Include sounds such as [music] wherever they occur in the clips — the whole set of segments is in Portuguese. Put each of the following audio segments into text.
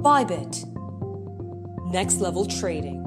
Bybit. Next level trading.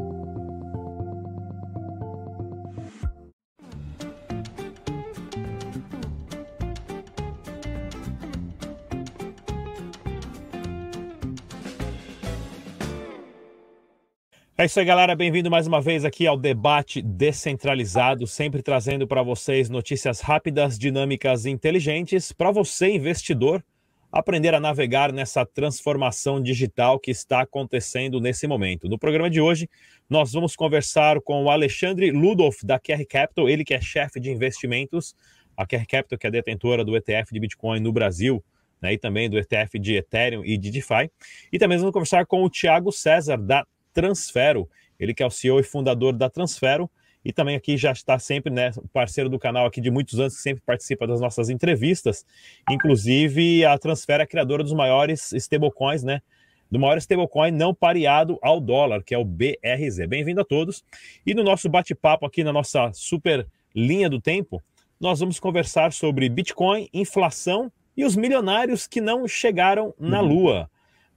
É isso aí, galera. Bem-vindo mais uma vez aqui ao debate descentralizado, sempre trazendo para vocês notícias rápidas, dinâmicas e inteligentes para você, investidor, aprender a navegar nessa transformação digital que está acontecendo nesse momento. No programa de hoje, nós vamos conversar com o Alexandre Ludolf, da QR Capital, ele que é chefe de investimentos, a QR Capital, que é detentora do ETF de Bitcoin no Brasil, né, e também do ETF de Ethereum e de DeFi. E também vamos conversar com o Tiago César, da Transfero, ele que é o CEO e fundador da Transfero, e também aqui já está sempre, né, parceiro do canal aqui de muitos anos, que sempre participa das nossas entrevistas. Inclusive, a Transfer é criadora dos maiores stablecoins, né? Do maior stablecoin não pareado ao dólar, que é o BRZ. Bem-vindo a todos. E no nosso bate-papo aqui na nossa super linha do tempo, nós vamos conversar sobre Bitcoin, inflação e os milionários que não chegaram na uhum. Lua.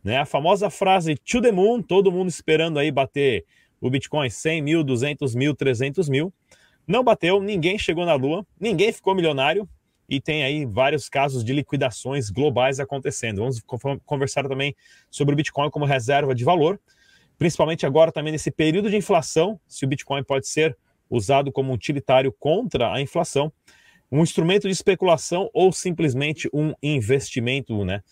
Né? A famosa frase to the moon, todo mundo esperando aí bater o Bitcoin 100 mil, 200 mil, 300 mil. Não bateu, ninguém chegou na Lua, ninguém ficou milionário e tem aí vários casos de liquidações globais acontecendo. Vamos conversar também sobre o Bitcoin como reserva de valor, principalmente agora também nesse período de inflação, se o Bitcoin pode ser usado como utilitário contra a inflação, um instrumento de especulação ou simplesmente um investimento, né?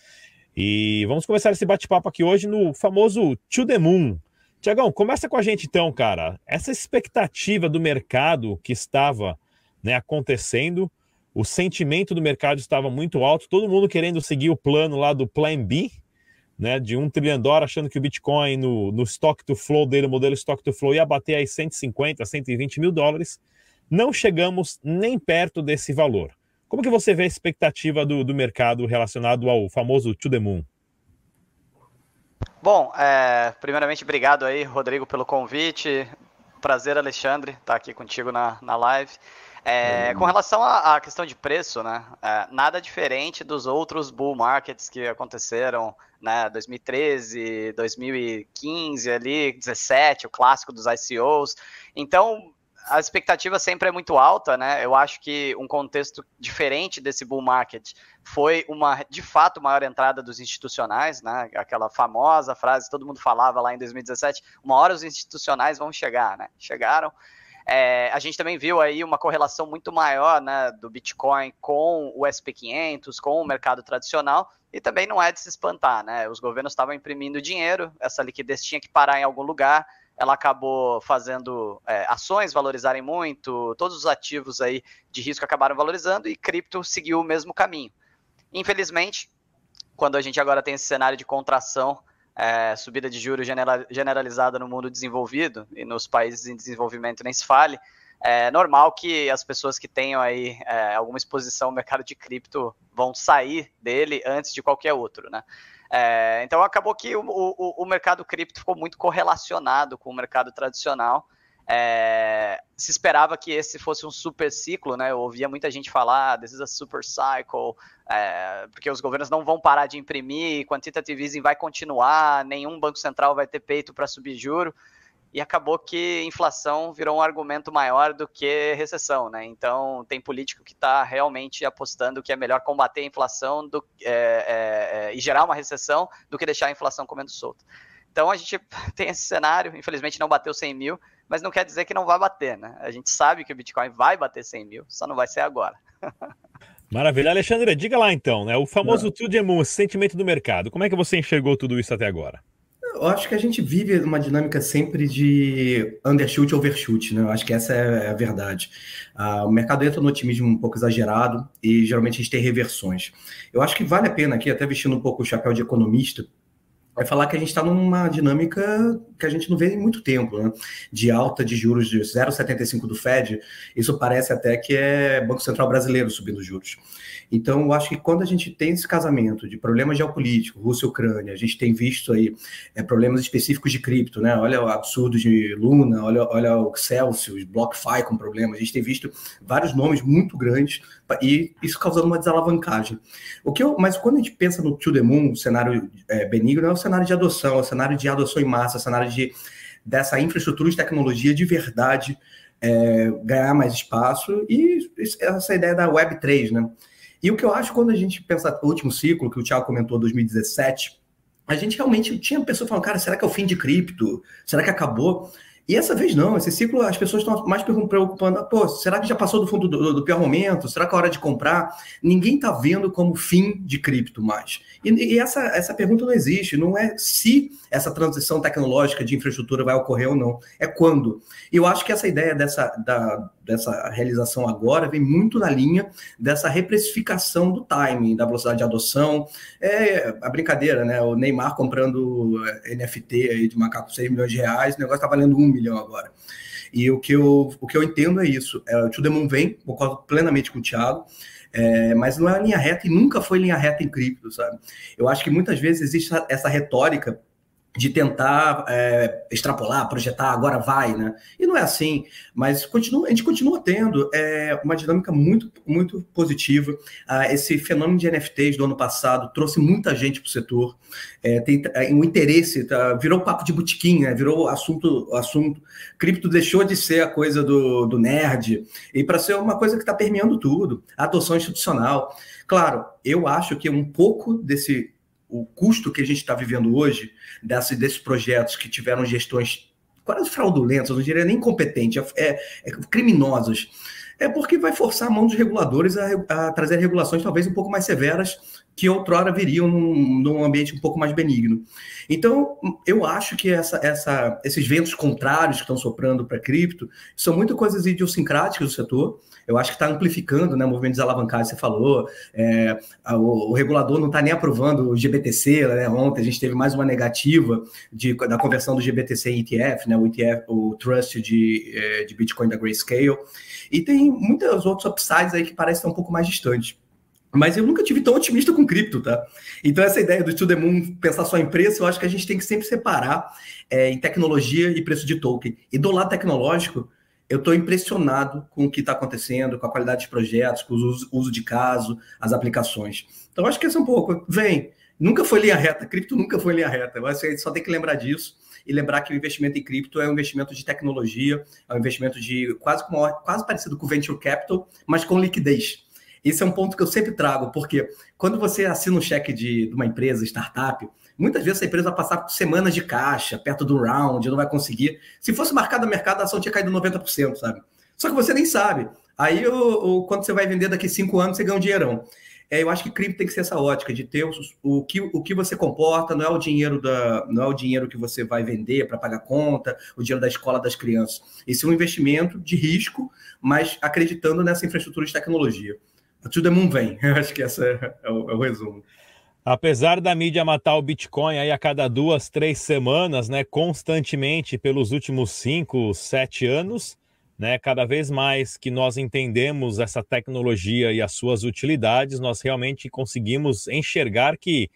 E vamos começar esse bate-papo aqui hoje no famoso To The Moon, Tiagão, começa com a gente então, cara. Essa expectativa do mercado que estava né, acontecendo, o sentimento do mercado estava muito alto, todo mundo querendo seguir o plano lá do Plan B, né, de um trilhão de dólares, achando que o Bitcoin no, no stock to flow dele, o modelo stock to flow, ia bater aí 150, 120 mil dólares. Não chegamos nem perto desse valor. Como que você vê a expectativa do, do mercado relacionado ao famoso to the moon? Bom, é, primeiramente, obrigado aí, Rodrigo, pelo convite. Prazer, Alexandre, estar tá aqui contigo na, na live. É, com relação à, à, questão de preço, né, é, nada diferente dos outros bull markets que aconteceram, né, 2013, 2015 ali, 17, o clássico dos ICOs. Então, a expectativa sempre é muito alta, né? Eu acho que um contexto diferente desse bull market foi uma, de fato, maior entrada dos institucionais, né? Aquela famosa frase que todo mundo falava lá em 2017, uma hora os institucionais vão chegar, né? Chegaram. É, a gente também viu aí uma correlação muito maior né, do Bitcoin com o SP500, com o mercado tradicional, e também não é de se espantar, né? Os governos estavam imprimindo dinheiro, essa liquidez tinha que parar em algum lugar, ela acabou fazendo é, ações valorizarem muito, todos os ativos aí de risco acabaram valorizando e cripto seguiu o mesmo caminho. Infelizmente, quando a gente agora tem esse cenário de contração, é, subida de juros generalizada no mundo desenvolvido e nos países em desenvolvimento nem se fale, é normal que as pessoas que tenham aí é, alguma exposição ao mercado de cripto vão sair dele antes de qualquer outro, né? É, então acabou que o, o, o, mercado cripto ficou muito correlacionado com o mercado tradicional. É, se esperava que esse fosse um super ciclo, né? Eu ouvia muita gente falar, this is a super cycle, é, porque os governos não vão parar de imprimir, quantitative easing vai continuar, nenhum banco central vai ter peito para subir juro e acabou que inflação virou um argumento maior do que recessão, né? Então tem político que está realmente apostando que é melhor combater a inflação do, é, é, é, e gerar uma recessão do que deixar a inflação comendo solto. Então a gente [laughs] tem esse cenário, infelizmente não bateu 100 mil, mas não quer dizer que não vai bater, né? A gente sabe que o Bitcoin vai bater 100 mil, só não vai ser agora. [laughs] Maravilha. Alexandre, diga lá então, né? O famoso to the moon, sentimento do mercado. Como é que você enxergou tudo isso até agora? Eu acho que a gente vive uma dinâmica sempre de undershoot e overshoot, né? Eu acho que essa é a verdade. Uh, o mercado entra no otimismo um pouco exagerado e geralmente a gente tem reversões. Eu acho que vale a pena aqui, até vestindo um pouco o chapéu de economista, é falar que a gente está numa dinâmica que a gente não vê em muito tempo, né? De alta de juros de 0,75 do Fed, isso parece até que é Banco Central Brasileiro subindo juros. Então, eu acho que quando a gente tem esse casamento de problemas geopolíticos, Rússia e Ucrânia, a gente tem visto aí é, problemas específicos de cripto, né? Olha o absurdo de Luna, olha, olha o Celsius, BlockFi com problemas. A gente tem visto vários nomes muito grandes e isso causando uma desalavancagem. O que eu, mas quando a gente pensa no To The Moon, o cenário é, benigno, é o cenário de adoção, é o cenário de adoção em massa, é o cenário de, dessa infraestrutura de tecnologia de verdade é, ganhar mais espaço e essa ideia da Web3, né? E o que eu acho quando a gente pensa no último ciclo, que o Thiago comentou, 2017, a gente realmente tinha pessoas falando, cara, será que é o fim de cripto? Será que acabou? E essa vez não, esse ciclo as pessoas estão mais preocupando, pô, será que já passou do fundo do, do pior momento? Será que é hora de comprar? Ninguém está vendo como fim de cripto mais. E, e, essa, essa pergunta não existe, não é se essa transição tecnológica de infraestrutura vai ocorrer ou não, é quando. E eu acho que essa ideia dessa, da, dessa realização agora vem muito na linha dessa reprecificação do timing, da velocidade de adoção. É a brincadeira, né? O Neymar comprando NFT aí de macaco 6 milhões de reais, o negócio está valendo 1 milhão agora. E o que eu, o que eu entendo é isso. É, o Tio Demon vem, concordo plenamente com o Thiago, é, mas não é linha reta e nunca foi linha reta em cripto, sabe? Eu acho que muitas vezes existe essa retórica de tentar é, extrapolar, projetar, agora vai, né? E não é assim, mas continua, a gente continua tendo é, uma dinâmica muito, muito positiva. Ah, esse fenômeno de NFTs do ano passado trouxe muita gente para o setor, é, tem é, um interesse, tá, virou papo de botequim, né? virou assunto, assunto. Cripto deixou de ser a coisa do, do nerd e para ser uma coisa que está permeando tudo, a adoção institucional. Claro, eu acho que um pouco desse o custo que a gente está vivendo hoje, desse, desses projetos que tiveram gestões quase fraudulentas, não diria nem competentes, é, é, criminosas, é porque vai forçar a mão dos reguladores a, a, trazer regulações talvez um pouco mais severas que outrora viriam num, num ambiente um pouco mais benigno. Então, eu acho que essa, essa, esses ventos contrários que estão soprando para cripto são muito coisas idiosincráticas do setor, eu acho que está amplificando né, movimentos alavancados, você falou. É, o, o, regulador não está nem aprovando o GBTC. Né, ontem a gente teve mais uma negativa de, da conversão do GBTC em ETF, né, o ETF, o Trust de, é, de Bitcoin da Grayscale. E tem muitos outros upsides aí que parecem estar um pouco mais distantes. Mas eu nunca tive tão otimista com cripto, tá? Então, essa ideia do To The Moon pensar só em preço, eu acho que a gente tem que sempre separar é, em tecnologia e preço de token. E do lado tecnológico, eu estou impressionado com o que está acontecendo, com a qualidade dos projetos, com o uso, de caso, as aplicações. Então, acho que esse é um pouco. Vem, nunca foi linha reta, cripto nunca foi linha reta. Gente só tem que lembrar disso e lembrar que o investimento em cripto é um investimento de tecnologia, é um investimento de quase, quase parecido com venture capital, mas com liquidez. Esse é um ponto que eu sempre trago, porque quando você assina um cheque de, de uma empresa, startup, Muitas vezes a empresa vai passar semanas de caixa, perto do round, não vai conseguir. Se fosse marcado no mercado, a ação tinha caído 90%, sabe? Só que você nem sabe. Aí, o, o, quando você vai vender daqui cinco anos, você ganha um dinheirão. É, eu acho que cripto tem que ser essa ótica de ter o, o, que, o que você comporta, não é o dinheiro da, não é o dinheiro que você vai vender para pagar conta, o dinheiro da escola das crianças. Esse é um investimento de risco, mas acreditando nessa infraestrutura de tecnologia. A To The Moon vem. Eu acho que esse é, é, é o resumo. Apesar da mídia matar o Bitcoin aí a cada duas, três semanas, né, constantemente pelos últimos cinco, sete anos, né, cada vez mais que nós entendemos essa tecnologia e as suas utilidades, nós realmente conseguimos enxergar que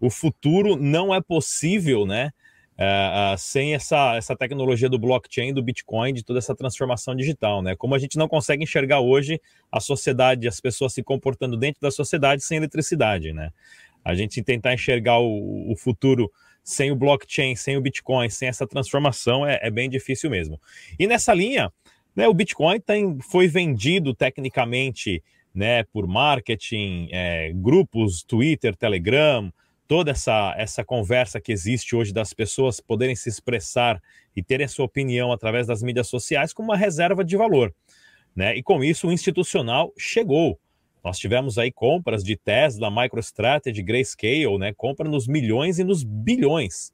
o futuro não é possível, né, uh, uh, sem essa, essa tecnologia do blockchain, do Bitcoin, de toda essa transformação digital, né? Como a gente não consegue enxergar hoje a sociedade, as pessoas se comportando dentro da sociedade sem eletricidade, né? A gente tentar enxergar o, o futuro sem o blockchain, sem o Bitcoin, sem essa transformação é, é bem difícil mesmo. E nessa linha, né, o Bitcoin tem, foi vendido tecnicamente né, por marketing, é, grupos, Twitter, Telegram, toda essa, essa conversa que existe hoje das pessoas poderem se expressar e terem sua opinião através das mídias sociais como uma reserva de valor. Né? E com isso o institucional chegou. Nós tivemos aí compras de Tesla, MicroStrategy, Grayscale, né? Compra nos milhões e nos bilhões.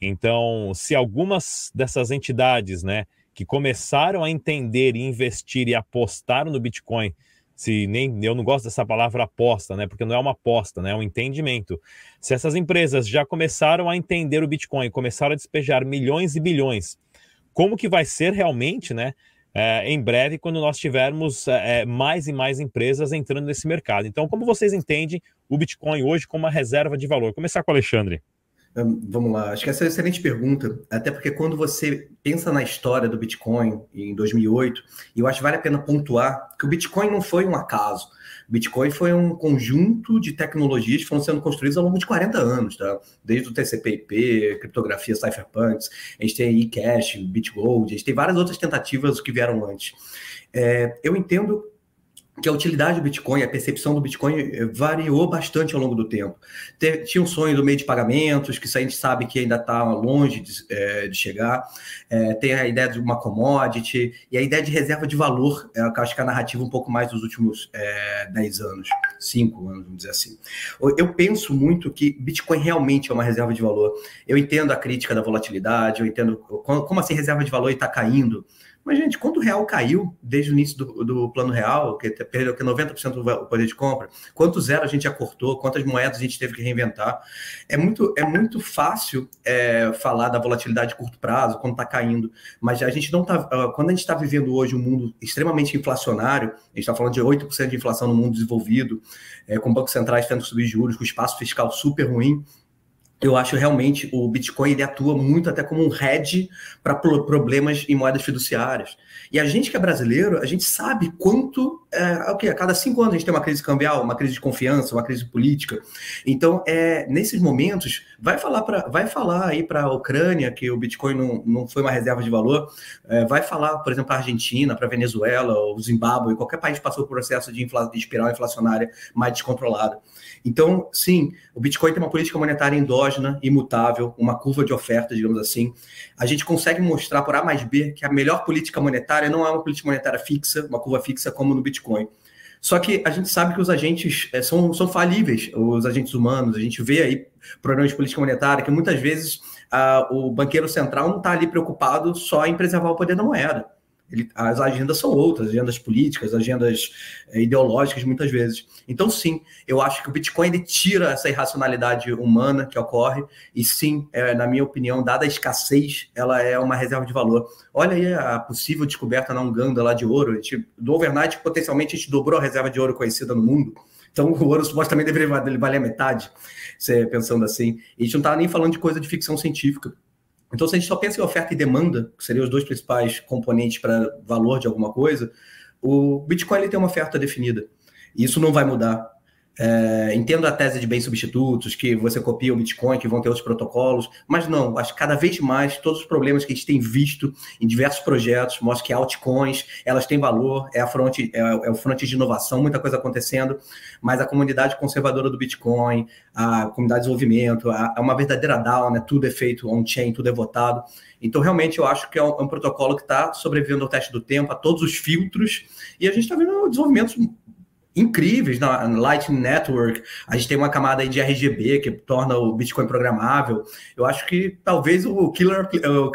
Então, se algumas dessas entidades, né, que começaram a entender e investir e apostar no Bitcoin, se nem eu não gosto dessa palavra aposta, né, porque não é uma aposta, né, é um entendimento. Se essas empresas já começaram a entender o Bitcoin, começaram a despejar milhões e bilhões, como que vai ser realmente, né, é, em breve, quando nós tivermos é, é, mais e mais empresas entrando nesse mercado. Então, como vocês entendem o Bitcoin hoje como uma reserva de valor? Vou começar com o Alexandre. Vamos lá, acho que essa é uma excelente pergunta, até porque quando você pensa na história do Bitcoin em 2008, eu acho que vale a pena pontuar que o Bitcoin não foi um acaso. Bitcoin foi um conjunto de tecnologias que foram sendo construídas ao longo de 40 anos, tá? Desde o TCP/IP, criptografia cypherpunks, a gente tem eCash, BitGold, a gente tem várias outras tentativas que vieram antes. É, eu entendo que a utilidade do Bitcoin, a percepção do Bitcoin eh, variou bastante ao longo do tempo. Tinha um sonho do meio de pagamentos, que isso a gente sabe que ainda está longe de, é, de chegar. É, tem a ideia de uma commodity e a ideia de reserva de valor, é, que acho que é a narrativa um pouco mais dos últimos é, 10 anos, 5 anos, vamos dizer assim. Eu penso muito que Bitcoin realmente é uma reserva de valor. Eu entendo a crítica da volatilidade, eu entendo como assim reserva de valor está caindo. Mas, gente, quanto o real caiu desde o início do, do plano real, que perdeu que 90% do poder de compra, quanto zero a gente já cortou, quantas moedas a gente teve que reinventar. É muito, é muito fácil é, falar da volatilidade de curto prazo, quando está caindo, mas a gente não tá. Quando a gente está vivendo hoje um mundo extremamente inflacionário, a gente está falando de 8% de inflação no mundo desenvolvido, é, com bancos centrais tendo que subir juros, com espaço fiscal super ruim eu acho realmente o Bitcoin ele atua muito até como um hedge para problemas em moedas fiduciárias. E a gente que é brasileiro, a gente sabe quanto é, o que a cada cinco anos a gente tem uma crise cambial, uma crise de confiança, uma crise política. Então, é, nesses momentos, vai falar para vai falar aí para a Ucrânia que o Bitcoin não, não foi uma reserva de valor, é, vai falar, por exemplo, para a Argentina, para a Venezuela, o Zimbábue, qualquer país passou por processo de, infla, de espiral inflacionária mais descontrolada. Então, sim, o Bitcoin tem uma política monetária endógena, imutável, uma curva de oferta, digamos assim. A gente consegue mostrar por A mais B que a melhor política monetária não é uma política monetária fixa, uma curva fixa como no Bitcoin. Só que a gente sabe que os agentes é, são, são falíveis, os agentes humanos. A gente vê aí problemas de política monetária que muitas vezes ah, o banqueiro central não está ali preocupado só em preservar o poder da moeda. Ele, as agendas são outras, agendas políticas, agendas é, ideológicas, muitas vezes. Então, sim, eu acho que o Bitcoin ele tira essa irracionalidade humana que ocorre, e sim, é, na minha opinião, dada a escassez, ela é uma reserva de valor. Olha aí a possível descoberta na Uganda lá de ouro. Gente, do overnight, potencialmente, a gente dobrou a reserva de ouro conhecida no mundo. Então, [laughs] o ouro supostamente deveria valer a metade, pensando assim. E a gente não está nem falando de coisa de ficção científica. Então, se a gente só pensa em oferta e demanda, que seriam os dois principais componentes para valor de alguma coisa, o Bitcoin ele tem uma oferta definida. E isso não vai mudar. É, entendo a tese de bens substitutos, que você copia o Bitcoin, que vão ter outros protocolos, mas não, acho que cada vez mais todos os problemas que a gente tem visto em diversos projetos mostram que altcoins, elas têm valor, é, a fronte, é, é o fronte de inovação, muita coisa acontecendo, mas a comunidade conservadora do Bitcoin, a comunidade de desenvolvimento, é uma verdadeira DAO, né? tudo é feito on-chain, tudo é votado. Então, realmente, eu acho que é um, é um protocolo que está sobrevivendo ao teste do tempo, a todos os filtros, e a gente está vendo desenvolvimentos incríveis na Lightning Network. A gente tem uma camada de RGB que torna o Bitcoin programável. Eu acho que talvez o killer,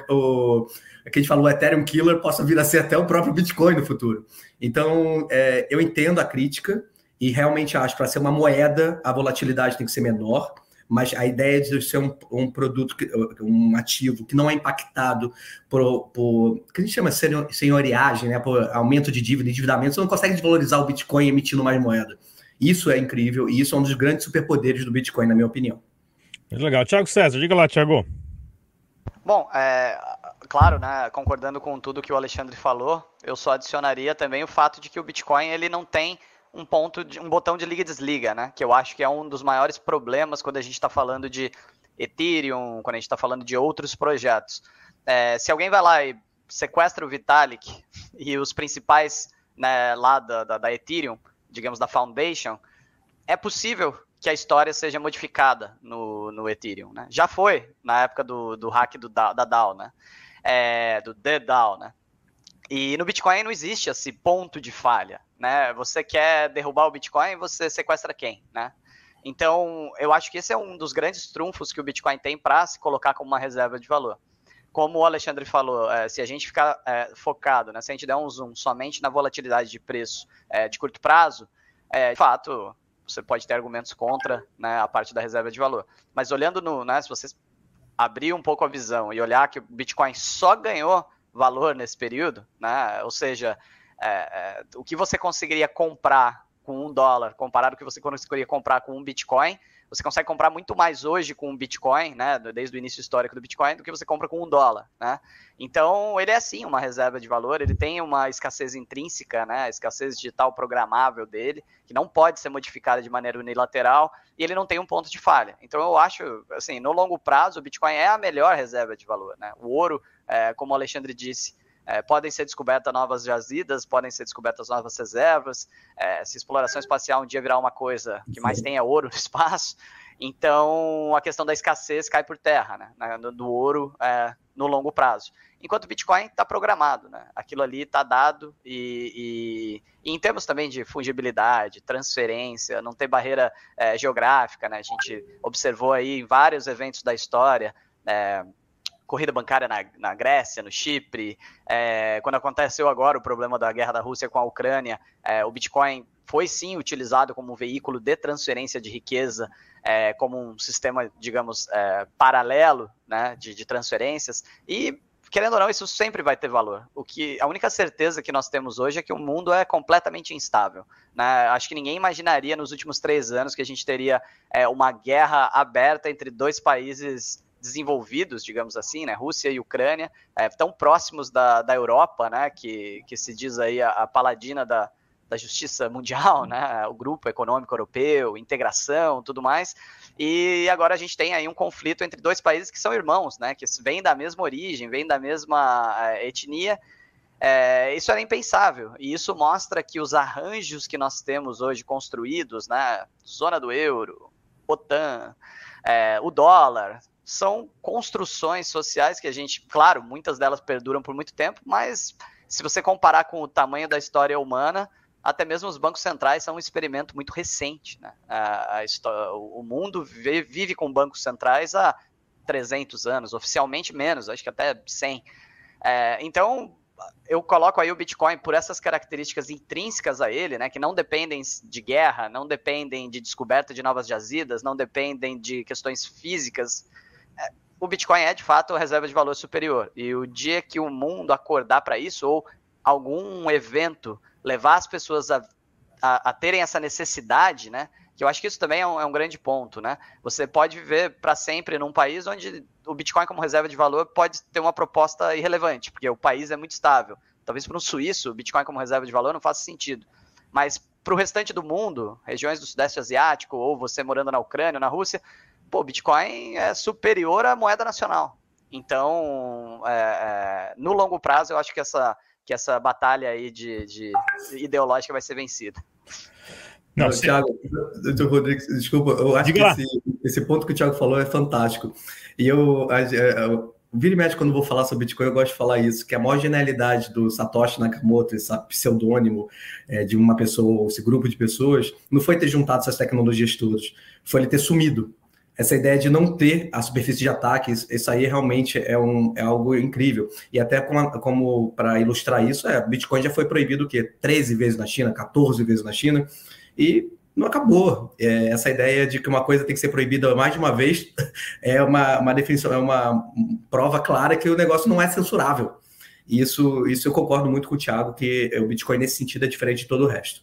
o, o que a gente falou, o Ethereum killer possa vir a ser até o próprio Bitcoin no futuro. Então, é, eu entendo a crítica e realmente acho que para ser uma moeda a volatilidade tem que ser menor mas a ideia de ser um, um produto, um ativo que não é impactado por, por que a gente chama de senhoriagem, né, por aumento de dívida e endividamento, você não consegue desvalorizar o Bitcoin emitindo mais moeda. Isso é incrível e isso é um dos grandes superpoderes do Bitcoin, na minha opinião. Legal. Tiago César, diga lá, Tiago. Bom, é, claro, né, concordando com tudo que o Alexandre falou, eu só adicionaria também o fato de que o Bitcoin ele não tem um ponto de, um botão de liga e desliga, né? Que eu acho que é um dos maiores problemas quando a gente está falando de Ethereum, quando a gente está falando de outros projetos. É, se alguém vai lá e sequestra o Vitalik [laughs] e os principais né, lá da, da, da, Ethereum, digamos da Foundation, é possível que a história seja modificada no, no Ethereum, né? Já foi na época do, do hack do, da, da DAO, né? É, do The DAO, né? E no Bitcoin não existe esse ponto de falha, né? Você quer derrubar o Bitcoin, você sequestra quem, né? Então, eu acho que esse é um dos grandes trunfos que o Bitcoin tem para se colocar como uma reserva de valor. Como o Alexandre falou, é, se a gente ficar é, focado, né, se a gente der um zoom somente na volatilidade de preço é, de curto prazo, é, de fato, você pode ter argumentos contra né, a parte da reserva de valor. Mas olhando no, né, se você abrir um pouco a visão e olhar que o Bitcoin só ganhou valor nesse período, né? Ou seja, é, é, o que você conseguiria comprar com um dólar comparado com o que você conseguiria comprar com um Bitcoin, Você consegue comprar muito mais hoje com o Bitcoin, né, desde o início histórico do Bitcoin, do que você compra com um dólar, né? Então, ele é sim uma reserva de valor, ele tem uma escassez intrínseca, né, a escassez digital programável dele, que não pode ser modificada de maneira unilateral, e ele não tem um ponto de falha. Então, eu acho, assim, no longo prazo, o Bitcoin é a melhor reserva de valor, né? O ouro, é, como o Alexandre disse, é, podem ser descobertas novas jazidas, podem ser descobertas novas reservas. É, se exploração espacial um dia virar uma coisa que mais tem é ouro no [laughs] espaço, então a questão da escassez cai por terra, né? Do ouro é, no longo prazo. Enquanto o Bitcoin está programado, né? Aquilo ali está dado e, e, e, em termos também de fungibilidade, transferência, não tem barreira é, geográfica, né? A gente observou aí em vários eventos da história. É, corrida bancária na, na Grécia, no Chipre, é, quando aconteceu agora o problema da guerra da Rússia com a Ucrânia, é, o Bitcoin foi sim utilizado como um veículo de transferência de riqueza, é, como um sistema, digamos, é, paralelo né, de, de transferências, e querendo ou não, isso sempre vai ter valor. O que a única certeza que nós temos hoje é que o mundo é completamente instável. Né? Acho que ninguém imaginaria nos últimos três anos que a gente teria é, uma guerra aberta entre dois países desenvolvidos, digamos assim, né, Rússia e Ucrânia, é, tão próximos da, da Europa, né, que, que se diz aí a, a paladina da, da justiça mundial, né, o grupo econômico europeu, integração, tudo mais, e agora a gente tem aí um conflito entre dois países que são irmãos, né, que vêm da mesma origem, vêm da mesma é, etnia, é, isso era impensável, e isso mostra que os arranjos que nós temos hoje construídos, né, zona do euro, OTAN, é, o dólar, são construções sociais que a gente, claro, muitas delas perduram por muito tempo, mas se você comparar com o tamanho da história humana, até mesmo os bancos centrais são um experimento muito recente. Né? A, a o mundo vive, vive com bancos centrais há 300 anos, oficialmente menos, acho que até 100. É, então, eu coloco aí o Bitcoin por essas características intrínsecas a ele, né, que não dependem de guerra, não dependem de descoberta de novas jazidas, não dependem de questões físicas o Bitcoin é de fato a reserva de valor superior. E o dia que o mundo acordar para isso, ou algum evento levar as pessoas a, a, a, terem essa necessidade, né? Que eu acho que isso também é um, é um grande ponto, né? Você pode viver para sempre num país onde o Bitcoin como reserva de valor pode ter uma proposta irrelevante, porque o país é muito estável. Talvez para um suíço, o Bitcoin como reserva de valor não faça sentido. Mas para o restante do mundo, regiões do Sudeste Asiático, ou você morando na Ucrânia, na Rússia, pô, Bitcoin é superior à moeda nacional. Então, é, é, no longo prazo, eu acho que essa, que essa batalha aí de, de ideológica vai ser vencida. Não, Não Thiago, doutor Rodrigues, desculpa, eu acho Diga que esse, esse, ponto que o Thiago falou é fantástico. E eu, eu vira e mexe quando eu vou falar sobre Bitcoin, eu gosto de falar isso, que a maior genialidade do Satoshi Nakamoto, esse pseudônimo é, de uma pessoa, esse grupo de pessoas, não foi ter juntado essas tecnologias todas, foi ele ter sumido essa ideia de não ter a superfície de ataque, isso aí realmente é, um, é algo incrível. E até como, como para ilustrar isso, é, Bitcoin já foi proibido o quê? 13 vezes na China, 14 vezes na China, e não acabou. É, essa ideia de que uma coisa tem que ser proibida mais de uma vez [laughs] é uma, uma definição, é uma prova clara que o negócio não é censurável. E isso, isso eu concordo muito com o Thiago, que o Bitcoin nesse sentido é diferente de todo o resto.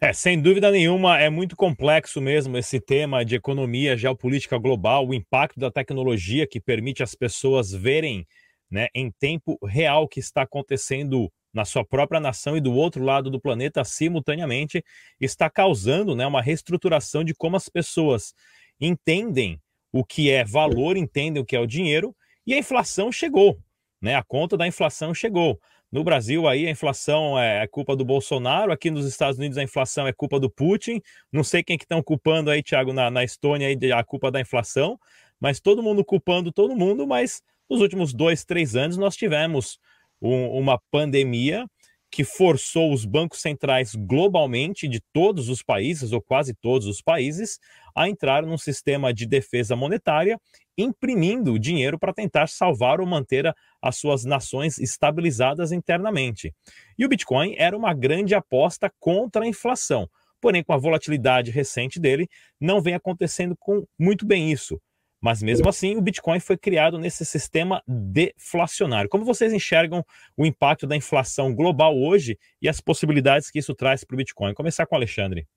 É, sem dúvida nenhuma, é muito complexo mesmo esse tema de economia geopolítica global, o impacto da tecnologia que permite as pessoas verem né, em tempo real o que está acontecendo na sua própria nação e do outro lado do planeta simultaneamente, está causando né, uma reestruturação de como as pessoas entendem o que é valor, entendem o que é o dinheiro, e a inflação chegou, né? A conta da inflação chegou. No Brasil, aí a inflação é, é culpa do Bolsonaro, aqui nos Estados Unidos a inflação é culpa do Putin. Não sei quem que estão culpando aí, Thiago, na, na Estônia aí, a culpa da inflação, mas todo mundo culpando todo mundo. Mas nos últimos dois, três anos nós tivemos um, uma pandemia que forçou os bancos centrais globalmente de todos os países, ou quase todos os países, a entrar num sistema de defesa monetária, imprimindo dinheiro para tentar salvar ou manter as suas nações estabilizadas internamente. E o Bitcoin era uma grande aposta contra a inflação. Porém, com a volatilidade recente dele, não vem acontecendo com muito bem isso. Mas mesmo assim, o Bitcoin foi criado nesse sistema deflacionário. Como vocês enxergam o impacto da inflação global hoje e as possibilidades que isso traz para o Bitcoin? Começar com o Alexandre.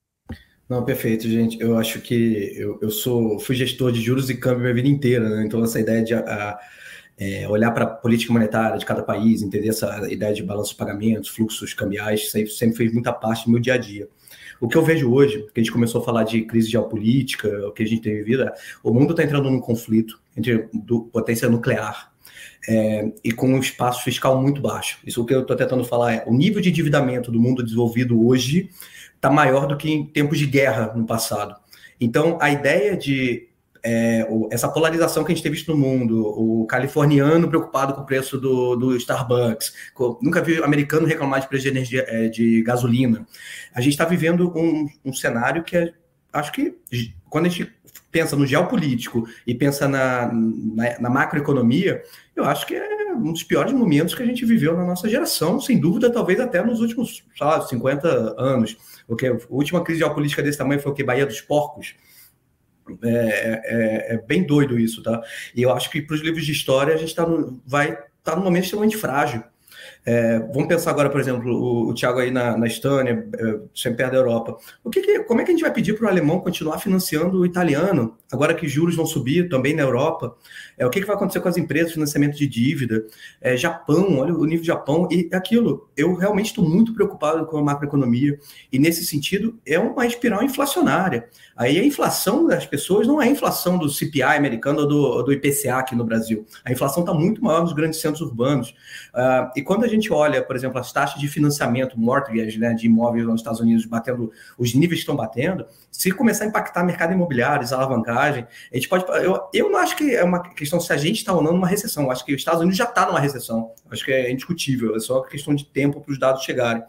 Não, perfeito, gente. Eu acho que eu, eu sou fui gestor de juros e câmbio minha vida inteira, né? Então essa ideia de a, é, olhar para a política monetária de cada país, entender essa ideia de balanço de pagamentos, fluxos cambiais, sempre, sempre fez muita parte do meu dia a dia. O que eu vejo hoje, que a gente começou a falar de crise geopolítica, o que a gente tem vivido, é, o mundo está entrando num conflito entre do, potência nuclear é, e com um espaço fiscal muito baixo. Isso que eu estou tentando falar é o nível de endividamento do mundo desenvolvido hoje está maior do que em tempos de guerra no passado. Então, a ideia de é, essa polarização que a gente tem visto no mundo, o californiano preocupado com o preço do, do Starbucks, com, nunca vi americano reclamar de preço de energia, é, de gasolina. A gente está vivendo um, um cenário que é, acho que quando a gente pensa no geopolítico e pensa na, na, na, macroeconomia, eu acho que é um dos piores momentos que a gente viveu na nossa geração, sem dúvida, talvez até nos últimos, sei lá, 50 anos. Porque a última crise geopolítica desse tamanho foi o que? Bahia dos Porcos. É, é, é, bem doido isso, tá? E eu acho que para os livros de história a gente tá no, vai estar tá num momento extremamente frágil. É, vamos pensar agora, por exemplo, o, o Thiago aí na, na Estânia, é, sempre perto da Europa. O que, que como é que a gente vai pedir para o alemão continuar financiando o italiano, agora que juros vão subir também na Europa? É, o que, que vai acontecer com as empresas, financiamento de dívida? É, Japão, olha o nível de Japão, e aquilo. Eu realmente estou muito preocupado com a macroeconomia, e nesse sentido, é uma espiral inflacionária. Aí a inflação das pessoas não é a inflação do CPI americano ou do, do IPCA aqui no Brasil. A inflação está muito maior nos grandes centros urbanos. Uh, e quando a gente olha, por exemplo, as taxas de financiamento, mortgage, né, de imóveis nos Estados Unidos batendo, os níveis que estão batendo, se começar a impactar mercado imobiliário, alavancagem, a gente pode. Eu, eu não acho que é uma questão se a gente está ou não numa recessão. Eu acho que os Estados Unidos já está numa recessão. Eu acho que é indiscutível, é só questão de tempo para os dados chegarem.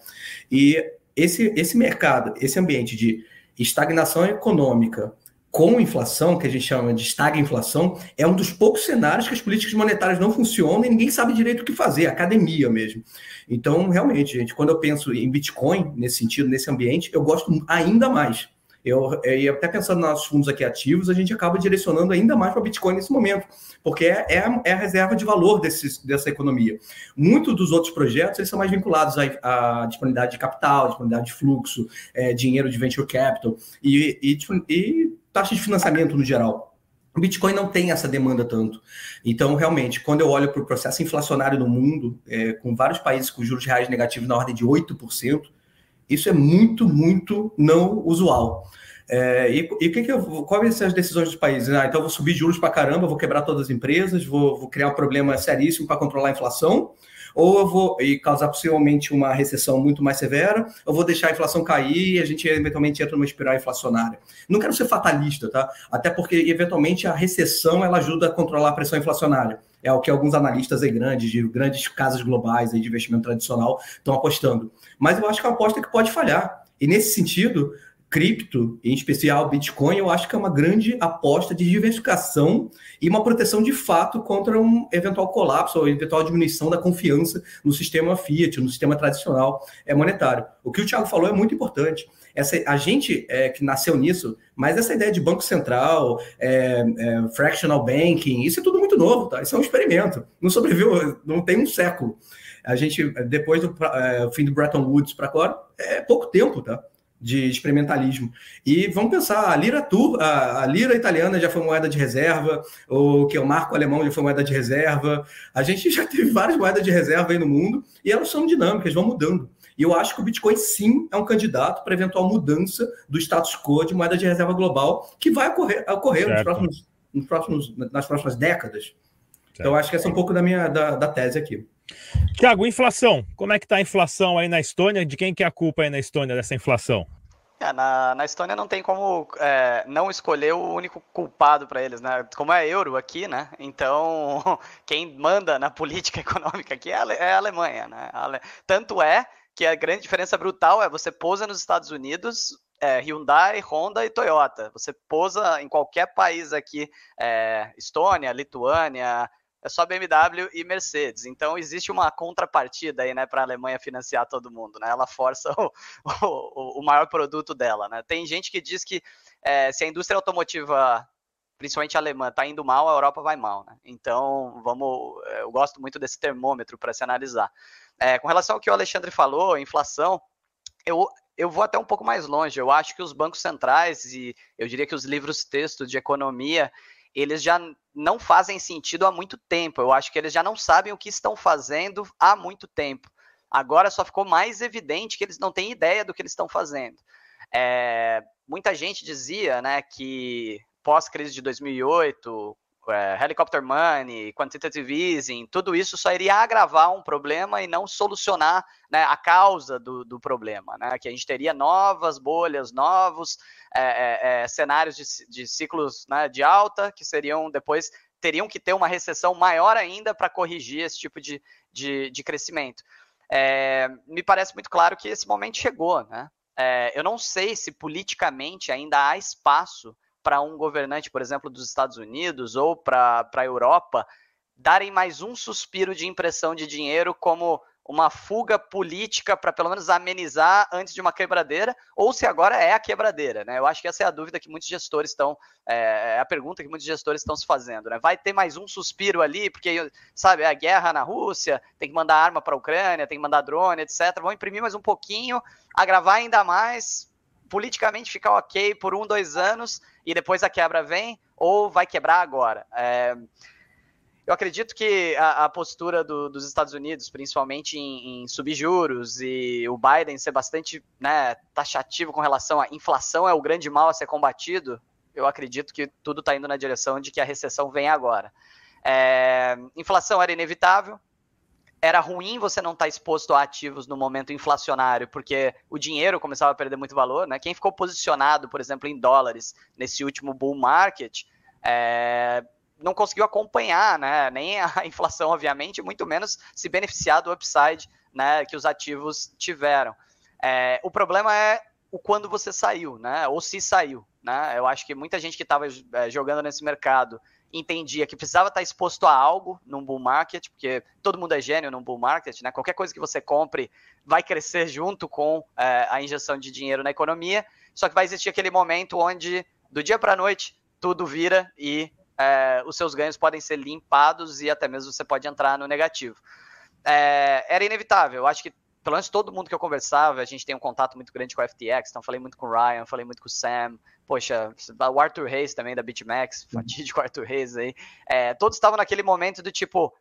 E esse, esse mercado, esse ambiente de estagnação econômica com inflação, que a gente chama de estagflação, é um dos poucos cenários que as políticas monetárias não funcionam e ninguém sabe direito o que fazer, academia mesmo. Então, realmente, gente, quando eu penso em Bitcoin, nesse sentido, nesse ambiente, eu gosto ainda mais. Eu, e até pensando nos fundos aqui ativos, a gente acaba direcionando ainda mais para Bitcoin nesse momento, porque é, é, a, é a reserva de valor desse, dessa economia. Muitos dos outros projetos eles são mais vinculados à, à disponibilidade de capital, disponibilidade de fluxo, é, dinheiro de venture capital e, e, e taxa de financiamento no geral. O Bitcoin não tem essa demanda tanto. Então, realmente, quando eu olho para o processo inflacionário no mundo, é, com vários países com juros reais negativos na ordem de 8%, isso é muito, muito não usual. É, e, e que que eu, quais são as decisões dos países? Ah, então eu vou subir juros para caramba, vou quebrar todas as empresas, vou, vou criar um problema seríssimo para controlar a inflação, ou eu vou e causar possivelmente uma recessão muito mais severa, eu vou deixar a inflação cair e a gente eventualmente entra numa espiral inflacionária. Não quero ser fatalista, tá? Até porque eventualmente a recessão ela ajuda a controlar a pressão inflacionária. É o que alguns analistas aí grandes, de grandes casas globais aí de investimento tradicional estão apostando. Mas eu acho que é uma aposta que pode falhar. E nesse sentido, cripto, em especial Bitcoin, eu acho que é uma grande aposta de diversificação e uma proteção de fato contra um eventual colapso ou eventual diminuição da confiança no sistema fiat, no sistema tradicional é monetário. O que o Thiago falou é muito importante. Essa, a gente é, que nasceu nisso, mas essa ideia de banco central, é, é, fractional banking, isso é tudo muito novo, tá? Isso é um experimento. Não sobreviveu, não tem um século. A gente, depois do é, fim do Bretton Woods para agora, é pouco tempo, tá? De experimentalismo. E vamos pensar, a lira tur, a, a, lira italiana já foi moeda de reserva, o que é o marco alemão já foi moeda de reserva. A gente já teve várias moedas de reserva aí no mundo e elas são dinâmicas, vão mudando. E eu acho que o Bitcoin sim é um candidato para eventual mudança do status quo de moeda de reserva global que vai ocorrer, ocorrer nos próximos, nos próximos, nas próximas décadas. Certo. Então, eu acho que essa é um pouco da minha da, da tese aqui. Tiago, inflação. Como é que está a inflação aí na Estônia? De quem que é a culpa aí na Estônia dessa inflação? É, na, na Estônia não tem como é, não escolher o único culpado para eles, né? Como é euro aqui, né? Então, [laughs] quem manda na política [laughs] econômica aqui é a, é a Alemanha, né? Tanto é que a grande diferença brutal é você pousa nos Estados Unidos, é, Hyundai, Honda e Toyota. Você pousa em qualquer país aqui, é, Estônia, Lituânia, é só BMW e Mercedes. Então existe uma contrapartida aí, né, para a Alemanha financiar todo mundo, né? Ela força o, o, o maior produto dela, né? Tem gente que diz que é, se a indústria automotiva principalmente alemã, está indo mal, a Europa vai mal. Né? Então, vamos. É, eu gosto muito desse termômetro para se analisar. É, com relação ao que o Alexandre falou, inflação, eu, eu vou até um pouco mais longe. Eu acho que os bancos centrais e eu diria que os livros textos de economia, eles já não fazem sentido há muito tempo. Eu acho que eles já não sabem o que estão fazendo há muito tempo. Agora só ficou mais evidente que eles não têm ideia do que eles estão fazendo. É, muita gente dizia né, que pós-crise de 2008, é, helicopter money, quantitative easing, tudo isso só iria agravar um problema e não solucionar né, a causa do, do, problema, né? Que a gente teria novas bolhas, novos é, é, é, cenários de, de ciclos né, de alta que seriam depois teriam que ter uma recessão maior ainda para corrigir esse tipo de, de, de crescimento. É, me parece muito claro que esse momento chegou, né? É, eu não sei se politicamente ainda há espaço para um governante, por exemplo, dos Estados Unidos ou para a Europa, darem mais um suspiro de impressão de dinheiro como uma fuga política para pelo menos amenizar antes de uma quebradeira, ou se agora é a quebradeira, né? Eu acho que essa é a dúvida que muitos gestores estão, é, é a pergunta que muitos gestores estão se fazendo, né? Vai ter mais um suspiro ali, porque, sabe, a guerra na Rússia, tem que mandar arma para a Ucrânia, tem que mandar drone, etc. Vão imprimir mais um pouquinho, agravar ainda mais, politicamente ficar ok por um, dois anos e depois a quebra vem, ou vai quebrar agora. É, eu acredito que a, a postura do, dos Estados Unidos, principalmente em, em, subjuros, e o Biden ser bastante né, taxativo com relação à inflação é o grande mal a ser combatido, eu acredito que tudo está indo na direção de que a recessão vem agora. É, inflação era inevitável, era ruim você não estar tá exposto a ativos no momento inflacionário, porque o dinheiro começava a perder muito valor, né? Quem ficou posicionado, por exemplo, em dólares nesse último bull market, é, não conseguiu acompanhar, né? Nem a [laughs] inflação, obviamente, muito menos se beneficiar do upside, né? Que os ativos tiveram. É, o problema é o quando você saiu, né? Ou se saiu, né? Eu acho que muita gente que estava é, jogando nesse mercado entendia que precisava estar exposto a algo num bull market, porque todo mundo é gênio num bull market, né? Qualquer coisa que você compre vai crescer junto com é, a injeção de dinheiro na economia, só que vai existir aquele momento onde, do dia para a noite, tudo vira e é, os seus ganhos podem ser limpados e até mesmo você pode entrar no negativo. É, era inevitável, eu acho que pelo menos todo mundo que eu conversava, a gente tem um contato muito grande com a FTX, então falei muito com o Ryan, falei muito com o Sam, poxa, o Arthur Reis também da BitMEX, uhum. fatídico Arthur Reis aí, é, todos estavam naquele momento do tipo,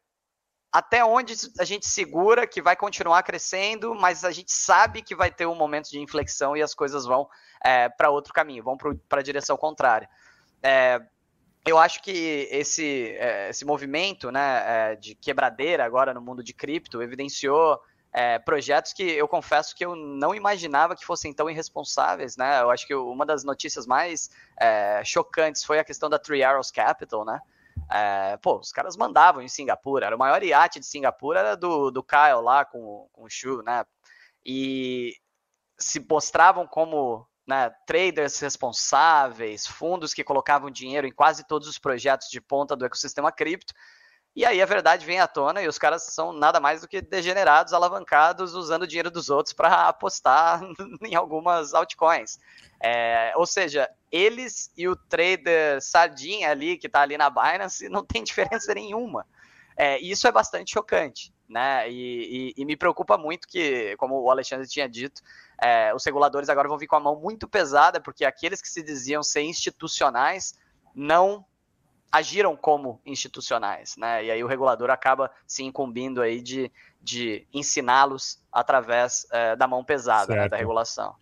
até onde a gente segura que vai continuar crescendo, mas a gente sabe que vai ter um momento de inflexão e as coisas vão é, para outro caminho, vão para a direção contrária. É, eu acho que esse, é, esse movimento né, é, de quebradeira agora no mundo de cripto evidenciou é, projetos que eu confesso que eu não imaginava que fossem tão irresponsáveis, né? Eu acho que uma das notícias mais é, chocantes foi a questão da Three Arrows Capital, né? É, pô, os caras mandavam em Singapura, era o maior iate de Singapura, era do, do Kyle lá com, com o Shu, né? E se mostravam como né, traders responsáveis, fundos que colocavam dinheiro em quase todos os projetos de ponta do ecossistema cripto, e aí a verdade vem à tona e os caras são nada mais do que degenerados, alavancados, usando o dinheiro dos outros para apostar [laughs] em algumas altcoins. É, ou seja, eles e o trader sardinha ali, que está ali na Binance, não tem diferença nenhuma. É, isso é bastante chocante, né? E, e, e, me preocupa muito que, como o Alexandre tinha dito, é, os reguladores agora vão vir com a mão muito pesada, porque aqueles que se diziam ser institucionais não agiram como institucionais, né? E aí o regulador acaba se incumbindo aí de, de ensiná-los através é, da mão pesada né, da regulação.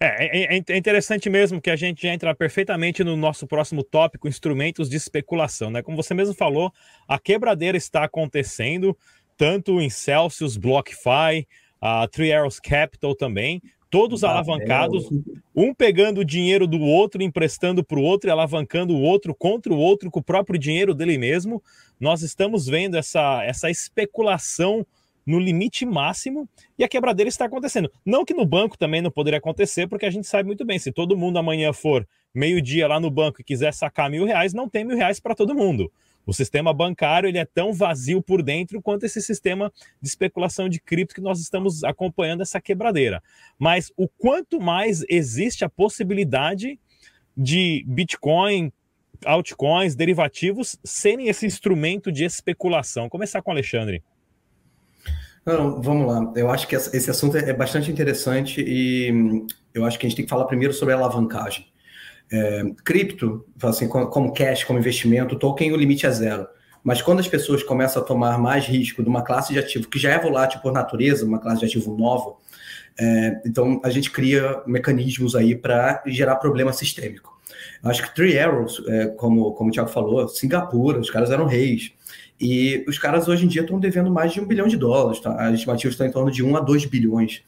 É, é, é, interessante mesmo que a gente entra perfeitamente no nosso próximo tópico, instrumentos de especulação, né? Como você mesmo falou, a quebradeira está acontecendo tanto em Celsius, BlockFi, a Three Arrows Capital também, todos alavancados, um pegando o dinheiro do outro, emprestando para o outro e alavancando o outro contra o outro com o próprio dinheiro dele mesmo. Nós estamos vendo essa, essa especulação no limite máximo e a quebradeira está acontecendo. Não que no banco também não poderia acontecer, porque a gente sabe muito bem, se todo mundo amanhã for meio-dia lá no banco e quiser sacar mil reais, não tem mil reais para todo mundo. O sistema bancário ele é tão vazio por dentro quanto esse sistema de especulação de cripto que nós estamos acompanhando essa quebradeira. Mas o quanto mais existe a possibilidade de Bitcoin, altcoins, derivativos serem esse instrumento de especulação. Começar com o Alexandre. Não, vamos lá. Eu acho que esse assunto é bastante interessante e hum, eu acho que a gente tem que falar primeiro sobre a alavancagem. É, cripto, assim, como cash, como investimento, token, o limite é zero. Mas quando as pessoas começam a tomar mais risco de uma classe de ativo que já é volátil por natureza, uma classe de ativo nova, é, então a gente cria mecanismos aí para gerar problema sistêmico. Acho que Three Arrows, é, como, como o Thiago falou, Singapura, os caras eram reis. E os caras hoje em dia estão devendo mais de um bilhão de dólares. Tá? As estimativas estão em torno de um a dois bilhões.